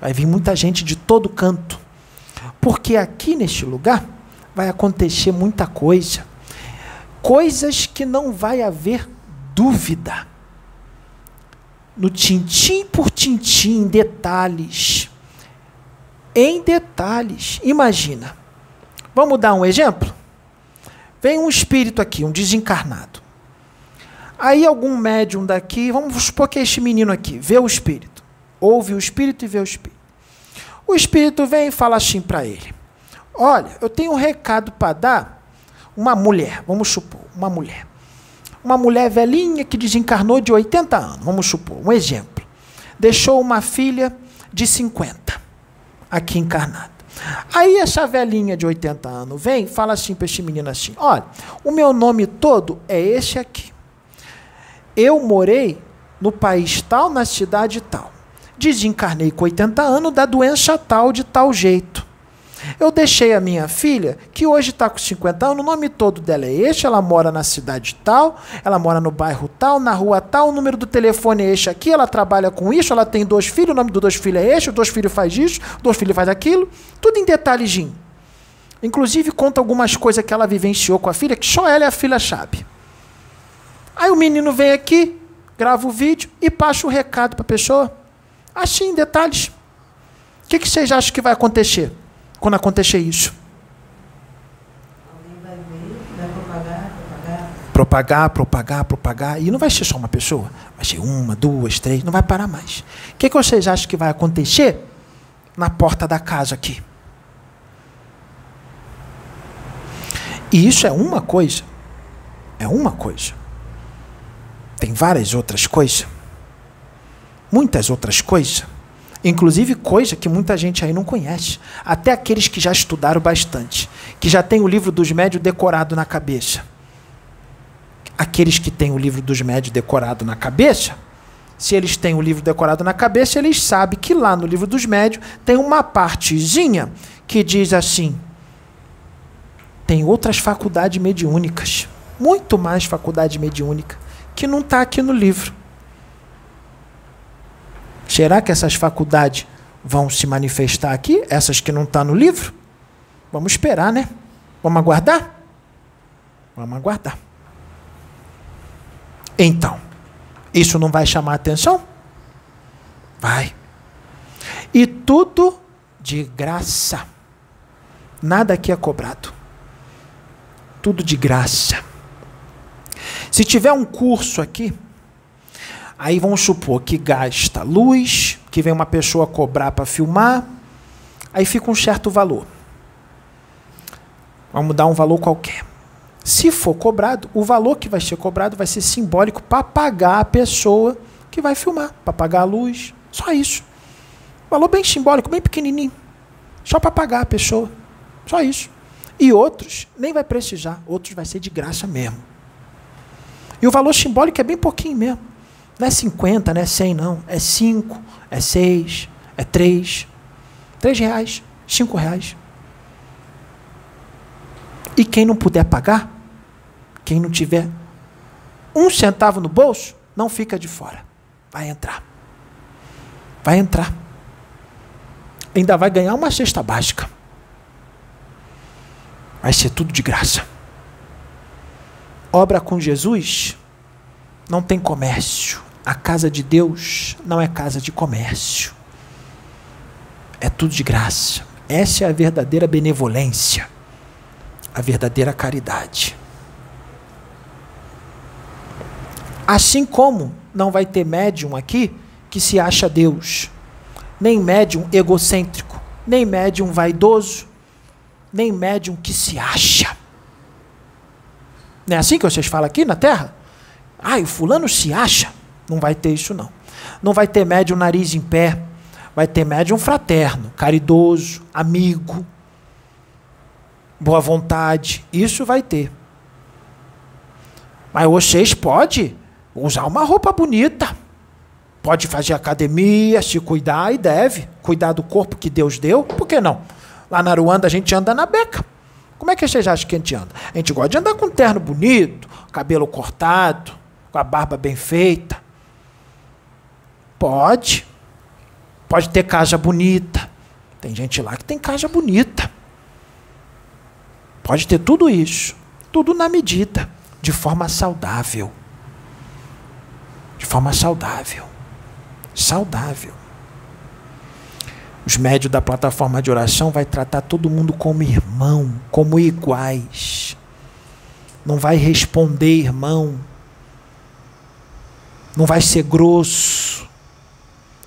S1: Vai vir muita gente de todo canto. Porque aqui neste lugar vai acontecer muita coisa. Coisas que não vai haver dúvida. No tintim por tintim, detalhes. Em detalhes. Imagina. Vamos dar um exemplo? Vem um espírito aqui, um desencarnado. Aí algum médium daqui, vamos supor que é este menino aqui, vê o espírito. Ouve o espírito e vê o espírito. O espírito vem e fala assim para ele: Olha, eu tenho um recado para dar. Uma mulher, vamos supor, uma mulher. Uma mulher velhinha que desencarnou de 80 anos, vamos supor, um exemplo. Deixou uma filha de 50 aqui encarnada. Aí essa velhinha de 80 anos vem fala assim para este menino assim: Olha, o meu nome todo é esse aqui. Eu morei no país tal, na cidade tal. Desencarnei com 80 anos da doença tal, de tal jeito. Eu deixei a minha filha, que hoje está com 50 anos, o nome todo dela é este, ela mora na cidade tal, ela mora no bairro tal, na rua tal, o número do telefone é este aqui, ela trabalha com isso, ela tem dois filhos, o nome dos dois filhos é este, os dois filhos faz isso, dois filhos faz aquilo, tudo em detalhezinho. Inclusive conta algumas coisas que ela vivenciou com a filha, que só ela e a filha sabe. Aí o menino vem aqui, grava o vídeo e passa o recado para a pessoa. Assim, em detalhes. O que, que vocês acham que vai acontecer quando acontecer isso?
S4: Alguém vai ver, vai propagar, propagar.
S1: Propagar, propagar, propagar. E não vai ser só uma pessoa. Vai ser uma, duas, três. Não vai parar mais. O que, que vocês acham que vai acontecer na porta da casa aqui? E isso é uma coisa. É uma coisa. Tem várias outras coisas. Muitas outras coisas. Inclusive coisa que muita gente aí não conhece. Até aqueles que já estudaram bastante. Que já tem o livro dos médios decorado na cabeça. Aqueles que têm o livro dos médios decorado na cabeça, se eles têm o livro decorado na cabeça, eles sabem que lá no livro dos médios tem uma partezinha que diz assim: tem outras faculdades mediúnicas, muito mais faculdade mediúnica, que não está aqui no livro. Será que essas faculdades vão se manifestar aqui? Essas que não estão tá no livro? Vamos esperar, né? Vamos aguardar? Vamos aguardar. Então, isso não vai chamar atenção? Vai. E tudo de graça. Nada aqui é cobrado. Tudo de graça. Se tiver um curso aqui, aí vamos supor que gasta luz, que vem uma pessoa cobrar para filmar, aí fica um certo valor. Vamos dar um valor qualquer. Se for cobrado, o valor que vai ser cobrado vai ser simbólico para pagar a pessoa que vai filmar, para pagar a luz. Só isso. Valor bem simbólico, bem pequenininho. Só para pagar a pessoa. Só isso. E outros nem vai precisar, outros vai ser de graça mesmo. E o valor simbólico é bem pouquinho mesmo. Não é 50, não é 100, não. É 5, é 6, é 3. 3 reais, 5 reais. E quem não puder pagar, quem não tiver um centavo no bolso, não fica de fora. Vai entrar. Vai entrar. Ainda vai ganhar uma cesta básica. Vai ser tudo de graça. Obra com Jesus não tem comércio. A casa de Deus não é casa de comércio. É tudo de graça. Essa é a verdadeira benevolência, a verdadeira caridade. Assim como não vai ter médium aqui que se acha Deus, nem médium egocêntrico, nem médium vaidoso, nem médium que se acha. Não é assim que vocês falam aqui na Terra? Ah, o fulano se acha. Não vai ter isso, não. Não vai ter médium nariz em pé. Vai ter médium fraterno, caridoso, amigo, boa vontade. Isso vai ter. Mas vocês pode usar uma roupa bonita. Pode fazer academia, se cuidar e deve. Cuidar do corpo que Deus deu. Por que não? Lá na Ruanda a gente anda na beca. Como é que vocês acham que a gente anda? A gente gosta de andar com um terno bonito, cabelo cortado, com a barba bem feita. Pode. Pode ter casa bonita. Tem gente lá que tem casa bonita. Pode ter tudo isso. Tudo na medida. De forma saudável. De forma saudável. Saudável. Os médios da plataforma de oração vai tratar todo mundo como irmão, como iguais. Não vai responder irmão. Não vai ser grosso.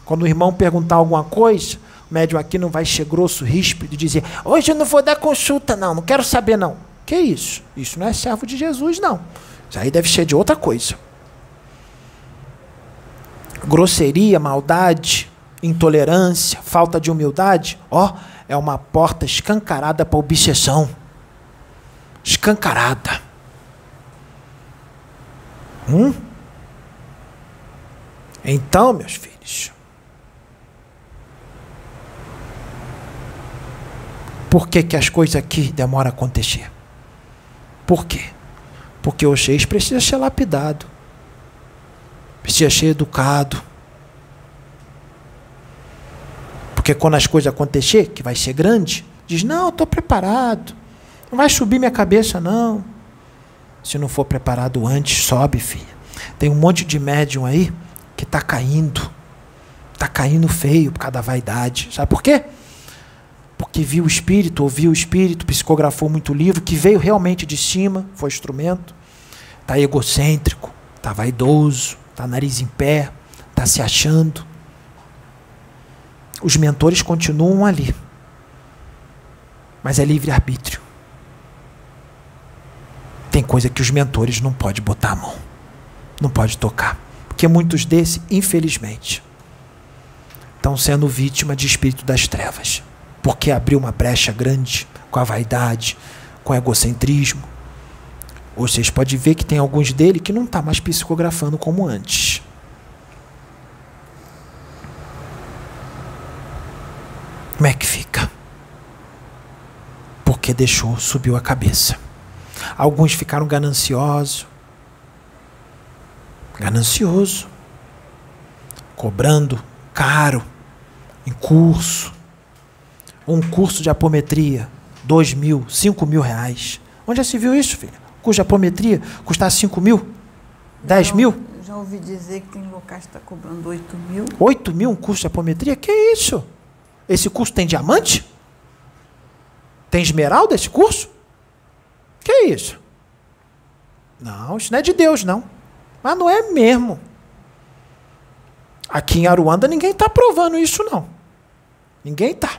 S1: Quando o irmão perguntar alguma coisa, o médium aqui não vai ser grosso, ríspido dizer: "Hoje eu não vou dar consulta não, não quero saber não". Que isso? Isso não é servo de Jesus não. Isso aí deve ser de outra coisa. Grosseria, maldade, intolerância, falta de humildade, ó, é uma porta escancarada para obsessão. Escancarada. Hum? Então, meus filhos, por que, que as coisas aqui demoram a acontecer? Por quê? Porque o Xês precisa ser lapidado, precisa ser educado, Porque quando as coisas acontecer, que vai ser grande, diz: Não, estou preparado. Não vai subir minha cabeça, não. Se não for preparado antes, sobe, filha. Tem um monte de médium aí está caindo. Está caindo feio por causa da vaidade. Sabe por quê? Porque viu o espírito, ouviu o espírito, psicografou muito livro, que veio realmente de cima, foi instrumento. Está egocêntrico, está vaidoso, está nariz em pé, está se achando os mentores continuam ali. Mas é livre-arbítrio. Tem coisa que os mentores não podem botar a mão. Não pode tocar. Porque muitos desses, infelizmente, estão sendo vítima de espírito das trevas. Porque abriu uma brecha grande com a vaidade, com o egocentrismo. Vocês podem ver que tem alguns dele que não está mais psicografando como antes. Como é que fica? Porque deixou, subiu a cabeça. Alguns ficaram gananciosos. Ganancioso. Cobrando caro em curso. Um curso de apometria, dois mil, cinco mil reais. Onde já se viu isso, filha? Curso de apometria custar cinco mil? Dez mil?
S2: Já ouvi dizer que tem locais que está cobrando oito mil.
S1: Oito mil um curso de apometria? Que isso? Esse curso tem diamante? Tem esmeralda esse curso? Que é isso? Não, isso não é de Deus, não. Mas não é mesmo. Aqui em Aruanda ninguém está provando isso, não. Ninguém está.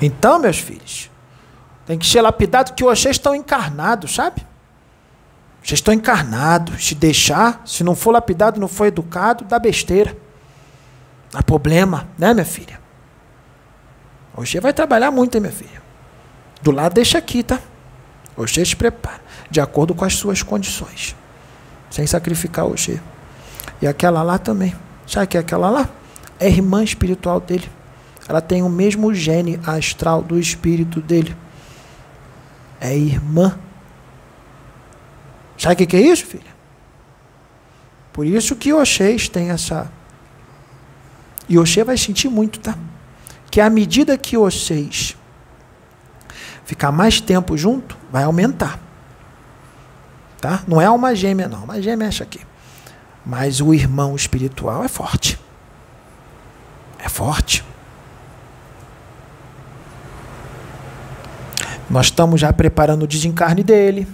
S1: Então, meus filhos, tem que ser lapidado que vocês estão encarnados, sabe? Vocês estão encarnados. Se deixar, se não for lapidado, não for educado, dá besteira. Há problema, né, minha filha? Hoje vai trabalhar muito, hein, minha filha? Do lado deixa aqui, tá? Hoje se prepara, de acordo com as suas condições. Sem sacrificar hoje. E aquela lá também. Sabe que é aquela lá? É irmã espiritual dele. Ela tem o mesmo gene astral do espírito dele. É irmã. Sabe o que é isso, filha? Por isso que Oxês tem essa e Oxê vai sentir muito, tá? Que à medida que vocês ficar mais tempo junto, vai aumentar. Tá? Não é alma gêmea, não. Alma gêmea é essa aqui. Mas o irmão espiritual é forte. É forte. forte. Nós estamos já preparando o desencarne dele.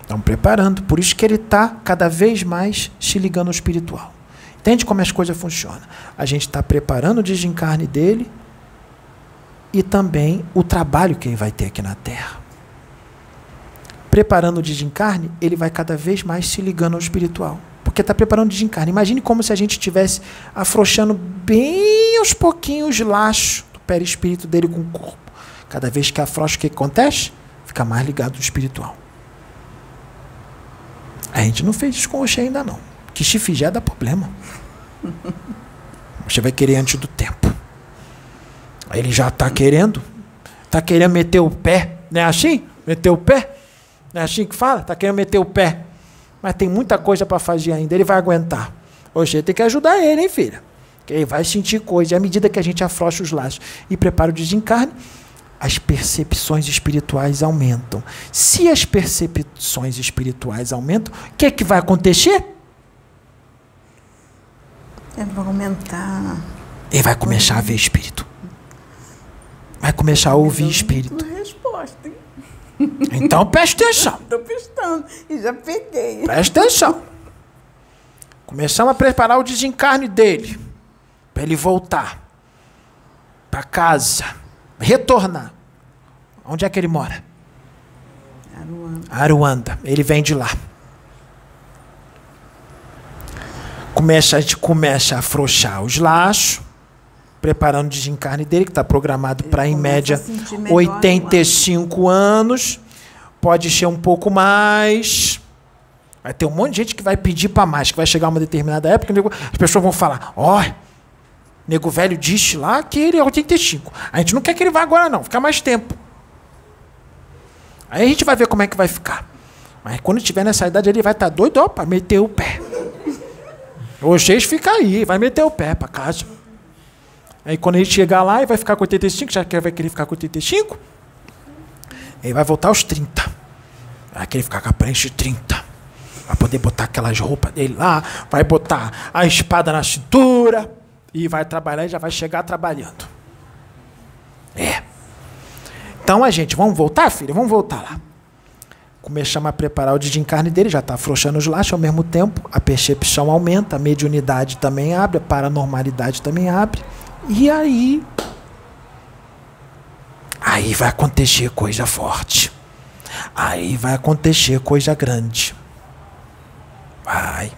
S1: Estamos preparando. Por isso que ele está cada vez mais se ligando ao espiritual. Entende como as coisas funcionam? A gente está preparando o desencarne dele e também o trabalho que ele vai ter aqui na Terra. Preparando o desencarne, ele vai cada vez mais se ligando ao espiritual. Porque está preparando o desencarne. Imagine como se a gente estivesse afrouxando bem aos pouquinhos os laços do perispírito dele com o corpo. Cada vez que afrouxa, o que acontece? Fica mais ligado ao espiritual. A gente não fez isso com o ainda não. Que fizer dá problema. Você vai querer antes do tempo. Ele já está querendo. Está querendo meter o pé. Não é assim? Meter o pé? Não é assim que fala? Está querendo meter o pé. Mas tem muita coisa para fazer ainda. Ele vai aguentar. Hoje tem que ajudar ele, hein, filha? Que ele vai sentir coisa. E à medida que a gente afrouxa os laços e prepara o desencarne, as percepções espirituais aumentam. Se as percepções espirituais aumentam, o que é que vai acontecer?
S2: Ele vai aumentar.
S1: Ele vai começar a ver espírito. Vai começar a ouvir espírito.
S2: Resposta, hein?
S1: Então preste atenção.
S2: Estou prestando. E já peguei.
S1: Presta atenção. Começamos a preparar o desencarne dele. Para ele voltar. Para casa. Retornar. Onde é que ele mora?
S2: Aruanda.
S1: Aruanda. Ele vem de lá. Começa, a gente começa a afrouxar os laços, preparando o desencarne dele, que está programado para, em média,
S2: a sentir melhor
S1: 85 anos. Pode ser um pouco mais. Vai ter um monte de gente que vai pedir para mais, que vai chegar uma determinada época, nego- as pessoas vão falar: ó, nego velho disse lá que ele é 85. A gente não quer que ele vá agora, não, ficar mais tempo. Aí a gente vai ver como é que vai ficar. Mas quando tiver nessa idade, ele vai estar doido ó, para meter o pé. O Xês fica aí, vai meter o pé para casa. Aí quando a gente chegar lá e vai ficar com 85, já que vai querer ficar com 85, ele vai voltar aos 30. Vai querer ficar com a prancha de 30. Vai poder botar aquelas roupas dele lá, vai botar a espada na cintura e vai trabalhar e já vai chegar trabalhando. É. Então a gente, vamos voltar, filha? Vamos voltar lá. Começamos a preparar o desencarne dele, já está afrouxando os laços ao mesmo tempo, a percepção aumenta, a mediunidade também abre, a paranormalidade também abre. E aí. Aí vai acontecer coisa forte. Aí vai acontecer coisa grande. Vai.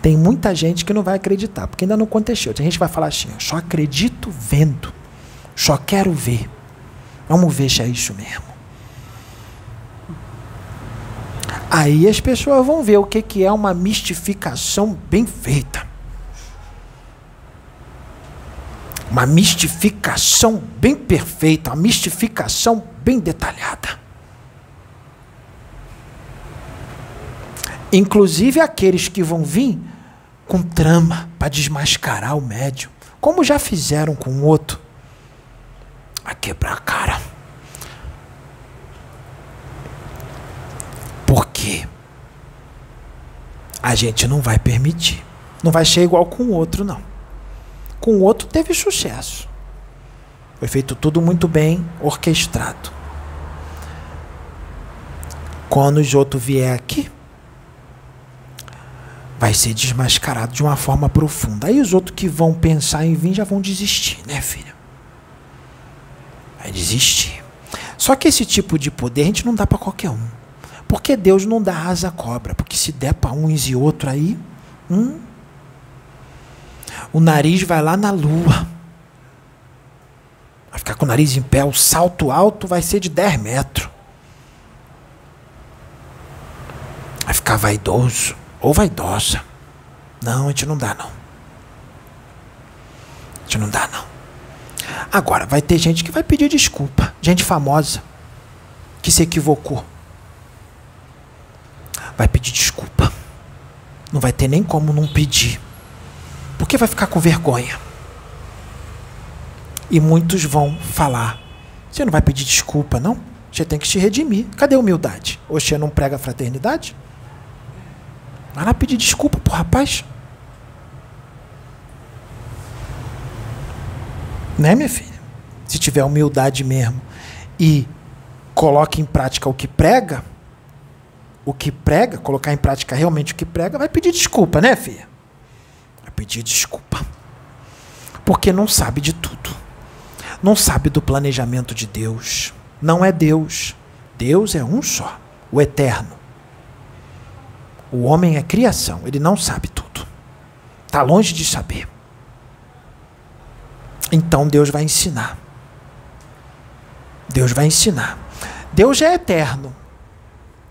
S1: Tem muita gente que não vai acreditar, porque ainda não aconteceu. Tem gente que vai falar assim: só acredito vendo. Só quero ver. Vamos ver se é isso mesmo. Aí as pessoas vão ver o que, que é uma mistificação bem feita. Uma mistificação bem perfeita, uma mistificação bem detalhada. Inclusive aqueles que vão vir com trama para desmascarar o médium, como já fizeram com o outro, a quebrar a cara. Por quê? A gente não vai permitir. Não vai ser igual com o outro, não. Com o outro teve sucesso. Foi feito tudo muito bem orquestrado. Quando os outros vier aqui, vai ser desmascarado de uma forma profunda. Aí os outros que vão pensar em vir já vão desistir, né, filha? Vai desistir. Só que esse tipo de poder a gente não dá para qualquer um. Porque Deus não dá asa à cobra. Porque se der para uns e outro aí, hum, o nariz vai lá na lua. Vai ficar com o nariz em pé. O salto alto vai ser de 10 metros. Vai ficar vaidoso ou vaidosa. Não, a gente não dá, não. A gente não dá, não. Agora, vai ter gente que vai pedir desculpa. Gente famosa. Que se equivocou. Vai pedir desculpa. Não vai ter nem como não pedir. Porque vai ficar com vergonha. E muitos vão falar: Você não vai pedir desculpa, não? Você tem que se redimir. Cadê a humildade? Você não prega fraternidade? Vai lá pedir desculpa pro rapaz. Né, minha filha? Se tiver humildade mesmo e coloca em prática o que prega, o que prega, colocar em prática realmente o que prega, vai pedir desculpa, né, filha? Pedir desculpa. Porque não sabe de tudo. Não sabe do planejamento de Deus. Não é Deus. Deus é um só, o eterno. O homem é criação, ele não sabe tudo. Está longe de saber. Então Deus vai ensinar. Deus vai ensinar. Deus é eterno.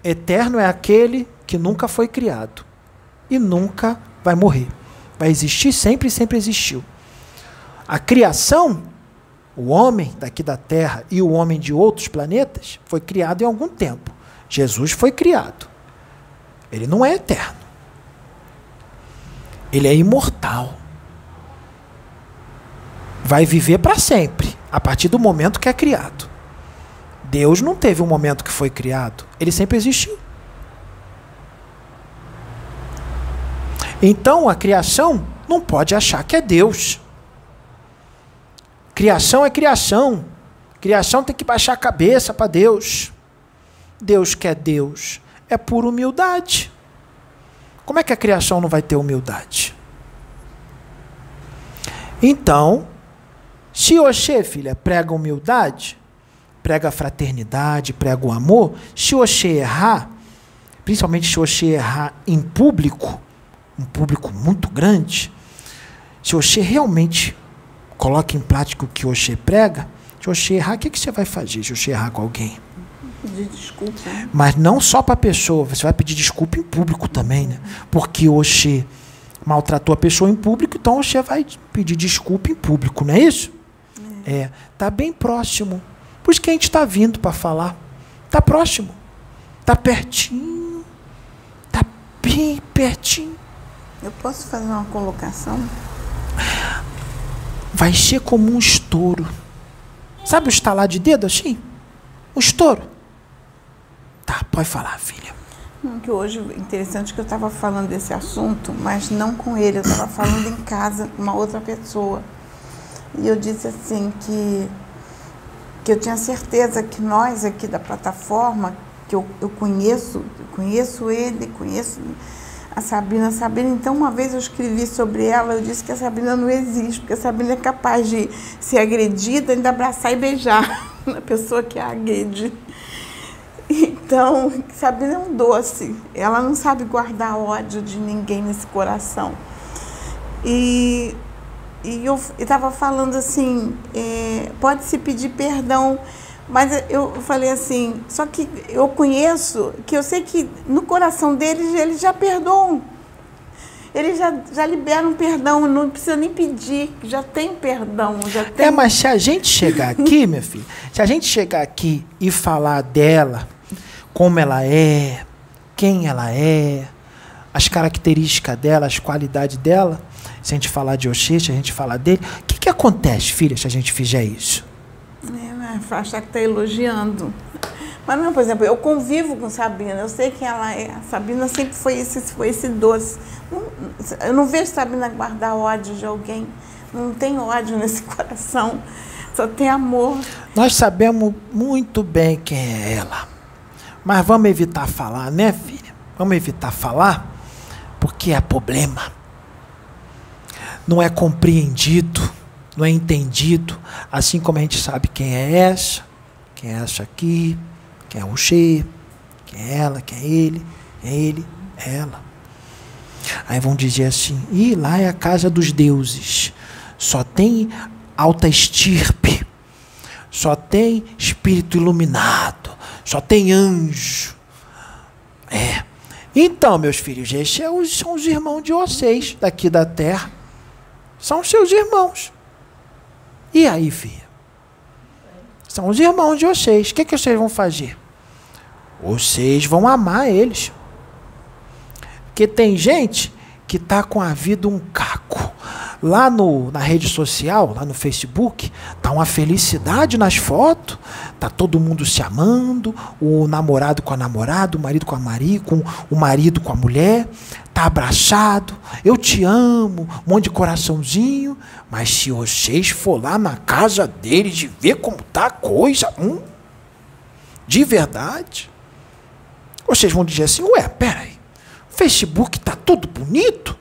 S1: Eterno é aquele que nunca foi criado e nunca vai morrer. Vai existir sempre e sempre existiu. A criação, o homem daqui da Terra e o homem de outros planetas, foi criado em algum tempo. Jesus foi criado. Ele não é eterno. Ele é imortal. Vai viver para sempre, a partir do momento que é criado. Deus não teve um momento que foi criado, ele sempre existiu. Então a criação não pode achar que é Deus. Criação é criação. Criação tem que baixar a cabeça para Deus. Deus quer Deus. É por humildade. Como é que a criação não vai ter humildade? Então, se Oxê, filha, prega humildade, prega fraternidade, prega o amor, se Oxê errar, principalmente se Oxê errar em público, um público muito grande, se Oxê realmente coloca em prática o que Oxê prega, se Oxê errar, o que, que você vai fazer se Oxê errar com alguém?
S2: Pedir desculpa.
S1: Mas não só para a pessoa, você vai pedir desculpa em público também, né? Porque Oxê maltratou a pessoa em público, então Oxê vai pedir desculpa em público, não é isso? É, tá bem próximo. Por isso que a gente está vindo para falar. Tá próximo. Tá pertinho. Tá bem pertinho.
S2: Eu posso fazer uma colocação?
S1: Vai ser como um estouro. Sabe o estalar de dedo assim? Um estouro. Tá, pode falar, filha.
S2: Não, que hoje, interessante que eu estava falando desse assunto, mas não com ele, eu estava falando em casa com uma outra pessoa. E eu disse assim que, que eu tinha certeza que nós aqui da plataforma, que eu, eu conheço, conheço ele, conheço a Sabrina. A Sabrina, então, uma vez eu escrevi sobre ela, eu disse que a Sabrina não existe, porque a Sabrina é capaz de ser agredida, ainda abraçar e beijar *laughs* a pessoa que a agrede. Então, Sabrina é um doce. Ela não sabe guardar ódio de ninguém nesse coração. E, e eu estava falando assim, é, pode se pedir perdão, mas eu falei assim, só que eu conheço, que eu sei que no coração deles eles já perdoam. Eles já, já liberam perdão, não precisa nem pedir, já tem perdão. Já tem...
S1: É, mas se a gente chegar aqui, *laughs* minha filha, se a gente chegar aqui e falar dela, como ela é, quem ela é, as características dela, as qualidades dela, se a gente falar de Oxê, se a gente falar dele, o que, que acontece, filha, se a gente fizer isso?
S2: Né, achar que está elogiando. Mas não, por exemplo, eu convivo com Sabrina, eu sei quem ela é. A Sabrina sempre foi esse, foi esse doce. Eu não vejo Sabrina guardar ódio de alguém. Não tem ódio nesse *laughs* coração. Só tem amor.
S1: Nós sabemos muito bem quem é ela. Mas vamos evitar falar, né, filha? Vamos evitar falar, porque é problema. Não é compreendido, não é entendido, assim como a gente sabe quem é essa, quem é essa aqui, quem é o Xê, quem é ela, quem é ele, é ele, é ela. Aí vão dizer assim: e lá é a casa dos deuses, só tem alta estirpe, só tem espírito iluminado, só tem anjo. É. Então, meus filhos, esses são os irmãos de vocês daqui da terra. São seus irmãos. E aí, filha? São os irmãos de vocês. O que, que vocês vão fazer? Vocês vão amar eles. Porque tem gente que está com a vida um caco. Lá no, na rede social, lá no Facebook, tá uma felicidade nas fotos, tá todo mundo se amando, o namorado com a namorada, o marido com a marido, com o marido com a mulher, tá tá abraçado, eu te amo, um monte de coraçãozinho, mas se vocês for lá na casa deles e ver como tá a coisa, hum, de verdade, vocês vão dizer assim, ué, peraí, o Facebook tá tudo bonito,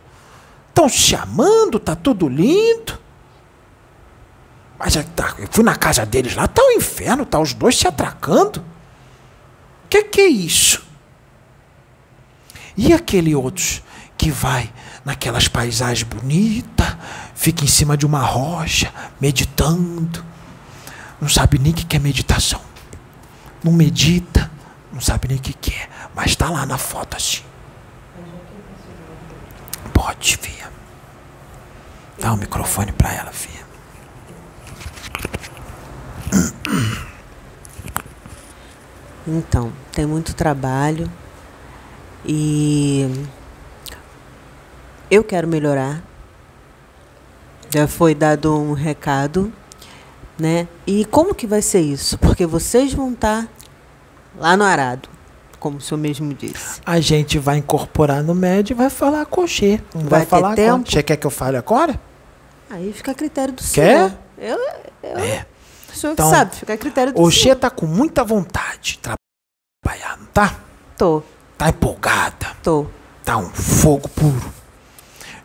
S1: estão se amando, tá tudo lindo, mas é tá, eu fui na casa deles lá, tá o um inferno, tá os dois se atracando. O que, que é isso? E aquele outros que vai naquelas paisagens bonitas, fica em cima de uma rocha, meditando, não sabe nem o que é meditação. Não medita, não sabe nem o que é, mas está lá na foto assim. Pode, filha. Dá o um microfone para ela, filha.
S5: Então, tem muito trabalho e eu quero melhorar. Já foi dado um recado, né? E como que vai ser isso? Porque vocês vão estar lá no arado, como o senhor mesmo disse.
S1: A gente vai incorporar no médio e vai falar com o Xê. Não vai, vai falar tempo. agora. Você quer que eu fale agora?
S5: Aí fica a critério do
S1: quer?
S5: senhor. Eu, eu, é. O senhor então, que sabe, fica a critério do
S1: o
S5: senhor.
S1: O Xê tá com muita vontade de trabalhar, não tá?
S5: Tô.
S1: Tá empolgada?
S5: Tô.
S1: Tá um fogo puro.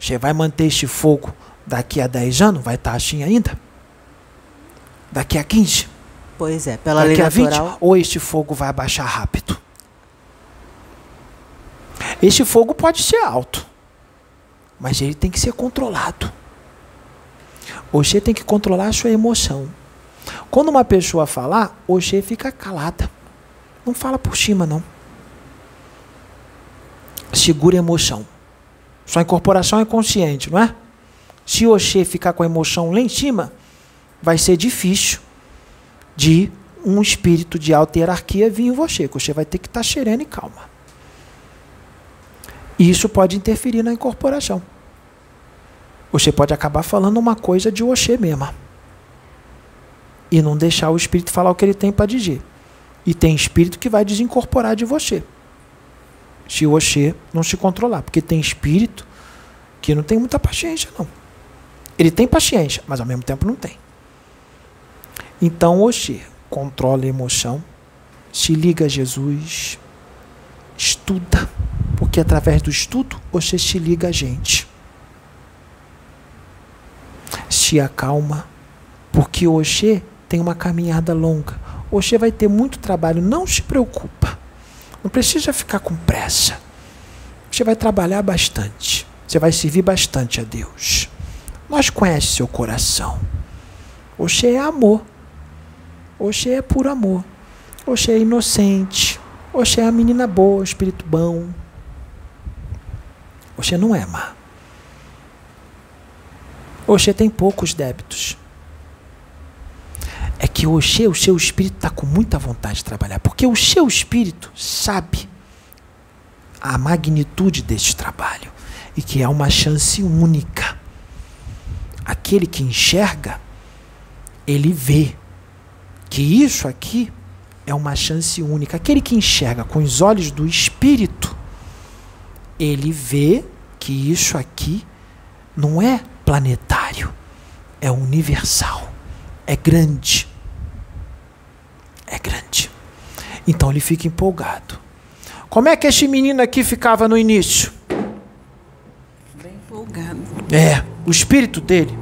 S1: Você vai manter este fogo daqui a 10 anos? Vai estar assim ainda? Daqui a 15?
S5: Pois é, pela
S1: daqui
S5: lei
S1: a 20?
S5: natural.
S1: Ou este fogo vai abaixar rápido? Este fogo pode ser alto, mas ele tem que ser controlado. Você tem que controlar a sua emoção. Quando uma pessoa falar, você fica calada. Não fala por cima, não segura a emoção. Sua incorporação é consciente, não é? Se Oxê ficar com a emoção lá em cima, vai ser difícil de um espírito de alta hierarquia vir em você. Você vai ter que estar sereno e calma. E isso pode interferir na incorporação. Você pode acabar falando uma coisa de Oxê mesma. E não deixar o espírito falar o que ele tem para dizer. E tem espírito que vai desincorporar de você se Oxê não se controlar. Porque tem espírito que não tem muita paciência, não. Ele tem paciência, mas ao mesmo tempo não tem. Então, Oxê controla a emoção, se liga a Jesus, estuda, porque através do estudo você se liga a gente. Se acalma, porque Oxê tem uma caminhada longa. Oxê vai ter muito trabalho, não se preocupa. Não precisa ficar com pressa. Você vai trabalhar bastante. Você vai servir bastante a Deus. Nós conhece seu coração. Oxê é amor. Oxê é puro amor. Oxê é inocente. Oxê é a menina boa, espírito bom. Oxê não é má. Oxê tem poucos débitos é que o seu, o seu espírito está com muita vontade de trabalhar, porque o seu espírito sabe a magnitude deste trabalho e que é uma chance única. Aquele que enxerga, ele vê que isso aqui é uma chance única. Aquele que enxerga com os olhos do espírito, ele vê que isso aqui não é planetário, é universal é grande. É grande. Então ele fica empolgado. Como é que este menino aqui ficava no início?
S2: Bem empolgado.
S1: É, o espírito dele.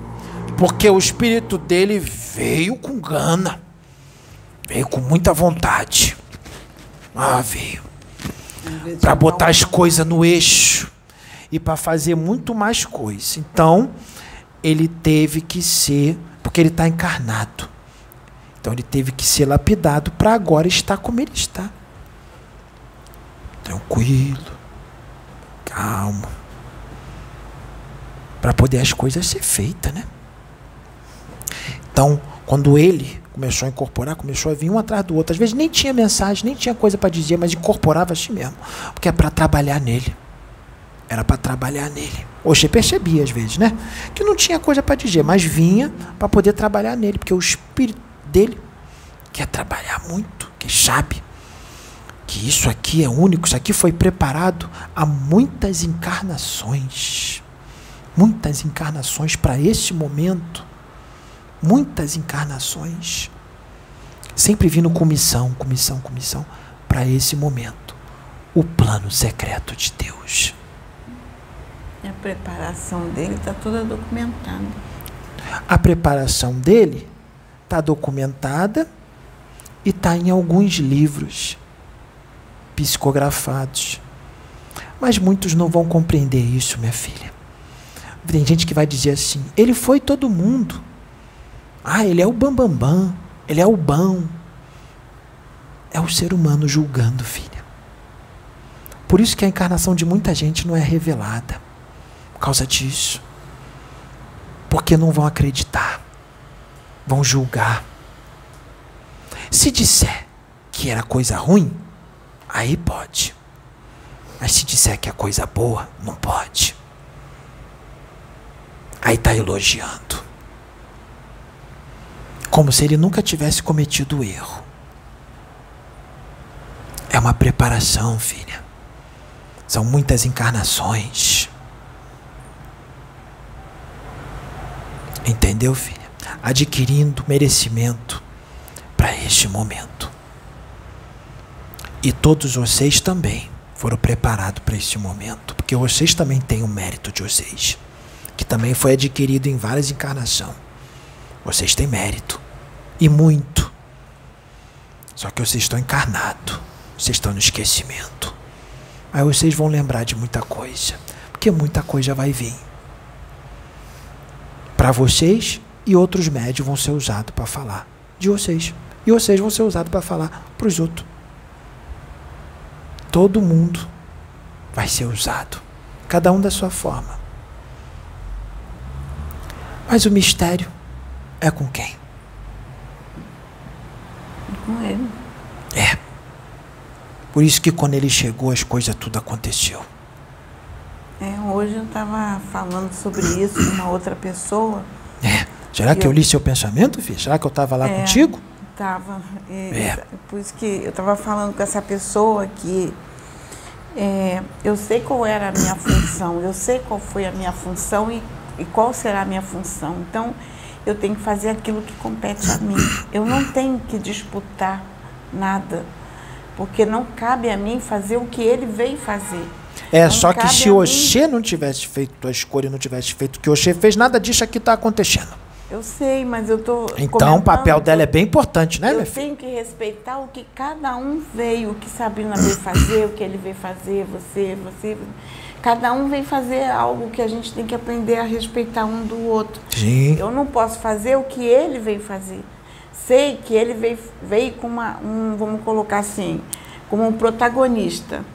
S1: Porque o espírito dele veio com gana. Veio com muita vontade. Ah, veio. Para botar as coisas no eixo. E para fazer muito mais coisas. Então, ele teve que ser porque ele está encarnado. Então ele teve que ser lapidado para agora estar como ele está. Tranquilo, calmo. Para poder as coisas ser feitas, né? Então, quando ele começou a incorporar, começou a vir um atrás do outro. Às vezes nem tinha mensagem, nem tinha coisa para dizer, mas incorporava assim mesmo. Porque é para trabalhar nele. Era para trabalhar nele. Oxe, percebia às vezes, né? Que não tinha coisa para dizer, mas vinha para poder trabalhar nele, porque o espírito dele quer trabalhar muito, que sabe. que isso aqui é único, isso aqui foi preparado há muitas encarnações. Muitas encarnações para este momento. Muitas encarnações. Sempre vindo com missão, com missão, missão, para esse momento. O plano secreto de Deus.
S2: E a preparação dele está toda documentada.
S1: A preparação dele está documentada e está em alguns livros psicografados. Mas muitos não vão compreender isso, minha filha. Tem gente que vai dizer assim: ele foi todo mundo. Ah, ele é o bambambam. Bam, bam, ele é o bom. É o ser humano julgando, filha. Por isso que a encarnação de muita gente não é revelada. Causa disso. Porque não vão acreditar. Vão julgar. Se disser que era coisa ruim, aí pode. Mas se disser que é coisa boa, não pode. Aí está elogiando. Como se ele nunca tivesse cometido erro. É uma preparação, filha. São muitas encarnações. Entendeu, filha? Adquirindo merecimento para este momento. E todos vocês também foram preparados para este momento, porque vocês também têm o mérito de vocês, que também foi adquirido em várias encarnações. Vocês têm mérito, e muito. Só que vocês estão encarnados, vocês estão no esquecimento. Aí vocês vão lembrar de muita coisa, porque muita coisa vai vir. Para vocês e outros médios vão ser usados para falar de vocês. E vocês vão ser usados para falar para os outros. Todo mundo vai ser usado, cada um da sua forma. Mas o mistério é com quem?
S2: Com ele.
S1: É. Por isso que quando ele chegou, as coisas tudo aconteceu.
S2: É, hoje eu estava falando sobre isso com uma outra pessoa.
S1: É. Será que eu,
S2: eu
S1: li seu pensamento, filho? Será que eu estava lá
S2: É.
S1: contigo?
S2: Tava. E,
S1: É.
S2: Por isso que eu estava falando com essa pessoa que é, eu sei qual era a minha função, eu sei qual foi a minha função e, e qual será a minha função. Então, eu tenho que fazer aquilo que compete a mim. Eu não tenho que disputar nada, porque não cabe a mim fazer o que ele veio fazer.
S1: É,
S2: Não
S1: só que se. Oxê não tivesse feito a escolha, não tivesse feito o que Oxê fez, nada disso aqui está acontecendo.
S2: Eu sei, mas eu estou.
S1: Então o papel dela é bem importante, né,
S2: Eu tenho que respeitar o que cada um veio, o que Sabrina veio fazer, o que ele veio fazer, você, você. Cada um veio fazer algo que a gente tem que aprender a respeitar um do outro.
S1: Sim.
S2: Eu não posso fazer o que ele veio fazer. Sei que ele veio, veio com uma, um, vamos colocar assim, como um protagonista.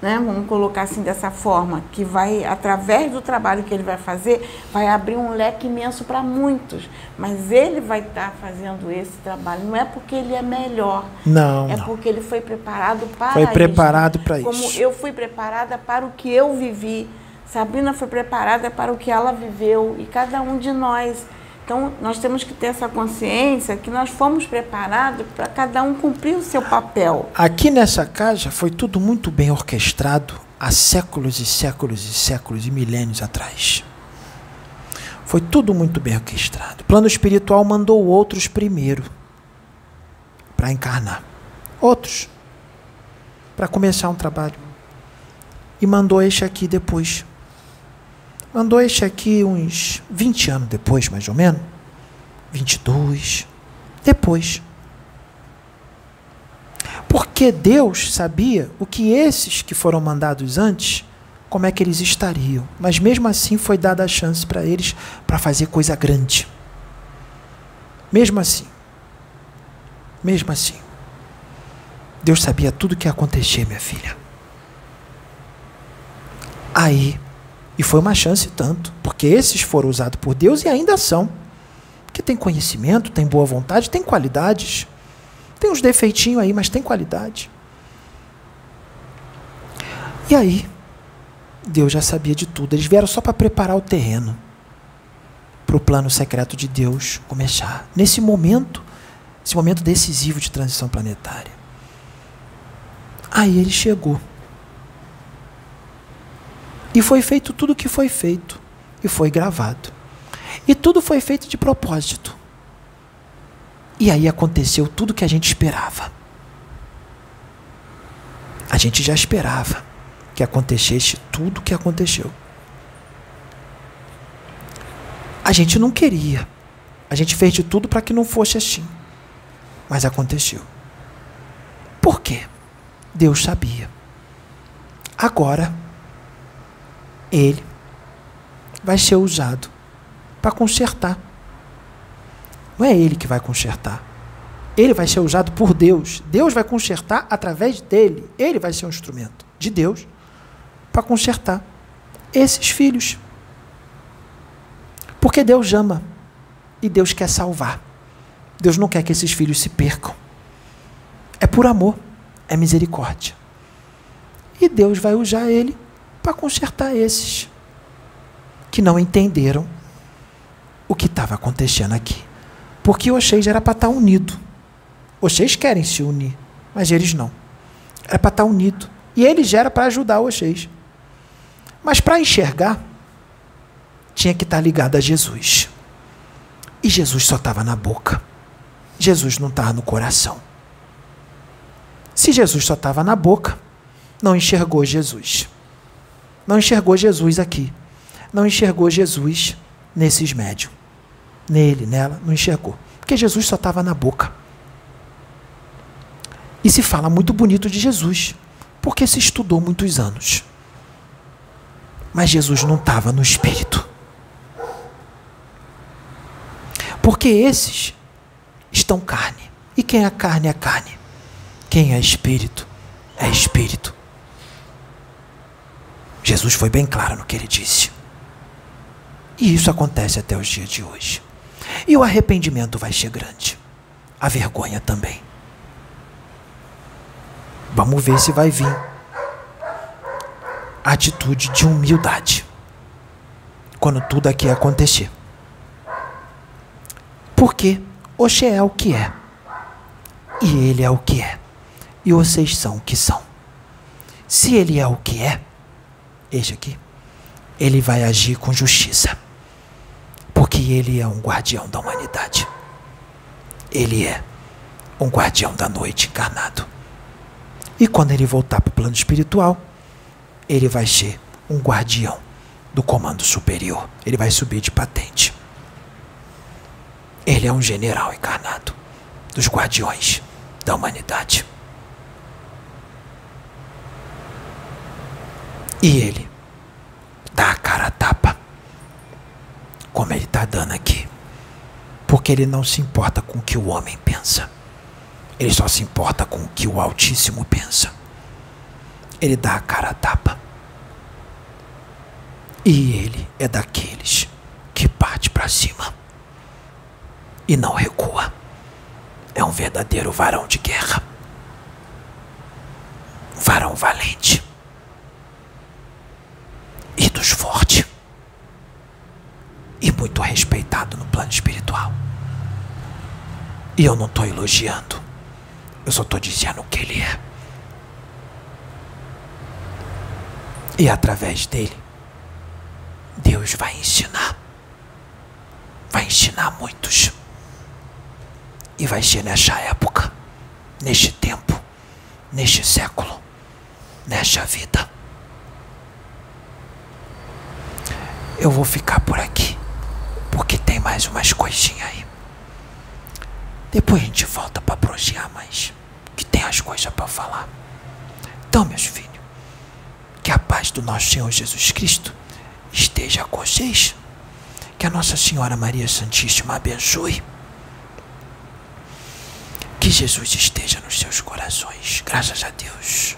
S2: Né? Vamos colocar assim dessa forma, que vai, através do trabalho que ele vai fazer, vai abrir um leque imenso para muitos. Mas ele vai estar fazendo esse trabalho. Não é porque ele é melhor,
S1: Não,
S2: é
S1: não.
S2: porque ele foi preparado para
S1: Foi
S2: isso.
S1: preparado para
S2: Como
S1: isso.
S2: eu fui preparada para o que eu vivi. Sabrina foi preparada para o que ela viveu. E cada um de nós. Então, nós temos que ter essa consciência que nós fomos preparados para cada um cumprir o seu papel.
S1: Aqui nessa casa foi tudo muito bem orquestrado há séculos e séculos e séculos e milênios atrás. Foi tudo muito bem orquestrado. O plano espiritual mandou outros primeiro para encarnar. Outros. Para começar um trabalho. E mandou este aqui depois. Mandou este aqui uns 20 anos depois, mais ou menos. 22. Depois. Porque Deus sabia o que esses que foram mandados antes, como é que eles estariam. Mas mesmo assim foi dada a chance para eles para fazer coisa grande. Mesmo assim. Mesmo assim. Deus sabia tudo o que ia acontecer, minha filha. Aí, e foi uma chance tanto, porque esses foram usados por Deus e ainda são. Porque tem conhecimento, tem boa vontade, tem qualidades. Tem uns defeitinhos aí, mas tem qualidade. E aí, Deus já sabia de tudo. Eles vieram só para preparar o terreno para o plano secreto de Deus começar. Nesse momento, esse momento decisivo de transição planetária. Aí ele chegou. E foi feito tudo o que foi feito. E foi gravado. E tudo foi feito de propósito. E aí aconteceu tudo que a gente esperava. A gente já esperava que acontecesse tudo o que aconteceu. A gente não queria. A gente fez de tudo para que não fosse assim. Mas aconteceu. Por quê? Deus sabia. Agora, ele vai ser usado para consertar. Não é ele que vai consertar. Ele vai ser usado por Deus. Deus vai consertar através dele. Ele vai ser um instrumento de Deus para consertar esses filhos. Porque Deus ama e Deus quer salvar. Deus não quer que esses filhos se percam. É por amor, é misericórdia. E Deus vai usar ele para consertar esses que não entenderam o que estava acontecendo aqui. Porque vocês era para estar unido. Vocês querem se unir, mas eles não. Era para estar unido. E ele já era para ajudar vocês. Mas para enxergar, tinha que estar ligado a Jesus. E Jesus só estava na boca. Jesus não estava no coração. Se Jesus só estava na boca, não enxergou Jesus. Não enxergou Jesus aqui. Não enxergou Jesus nesses médios. Nele, nela, não enxergou. Porque Jesus só estava na boca. E se fala muito bonito de Jesus, porque se estudou muitos anos. Mas Jesus não estava no espírito. Porque esses estão carne. E quem é carne é carne. Quem é espírito é espírito. Jesus foi bem claro no que ele disse. E isso acontece até os dias de hoje. E o arrependimento vai ser grande. A vergonha também. Vamos ver se vai vir a atitude de humildade quando tudo aqui acontecer. Porque Oxê é o que é. E ele é o que é. E vocês são o que são. Se ele é o que é, este aqui, ele vai agir com justiça. Porque ele é um guardião da humanidade. Ele é um guardião da noite encarnado. E quando ele voltar para o plano espiritual, ele vai ser um guardião do comando superior. Ele vai subir de patente. Ele é um general encarnado dos guardiões da humanidade. E ele dá a cara a tapa, como ele está dando aqui, porque ele não se importa com o que o homem pensa, ele só se importa com o que o Altíssimo pensa. Ele dá a cara a tapa. E ele é daqueles que parte para cima e não recua. É um verdadeiro varão de guerra. Varão valente. E dos fortes. E muito respeitado no plano espiritual. E eu não estou elogiando. Eu só estou dizendo o que ele é. E através dele, Deus vai ensinar. Vai ensinar muitos. E vai ser nesta época, neste tempo, neste século, nesta vida. Eu vou ficar por aqui, porque tem mais umas coisinhas aí. Depois a gente volta para prosear mais, que tem as coisas para falar. Então, meus filhos, que a paz do nosso Senhor Jesus Cristo esteja com vocês. Que a Nossa Senhora Maria Santíssima abençoe. Que Jesus esteja nos seus corações. Graças a Deus.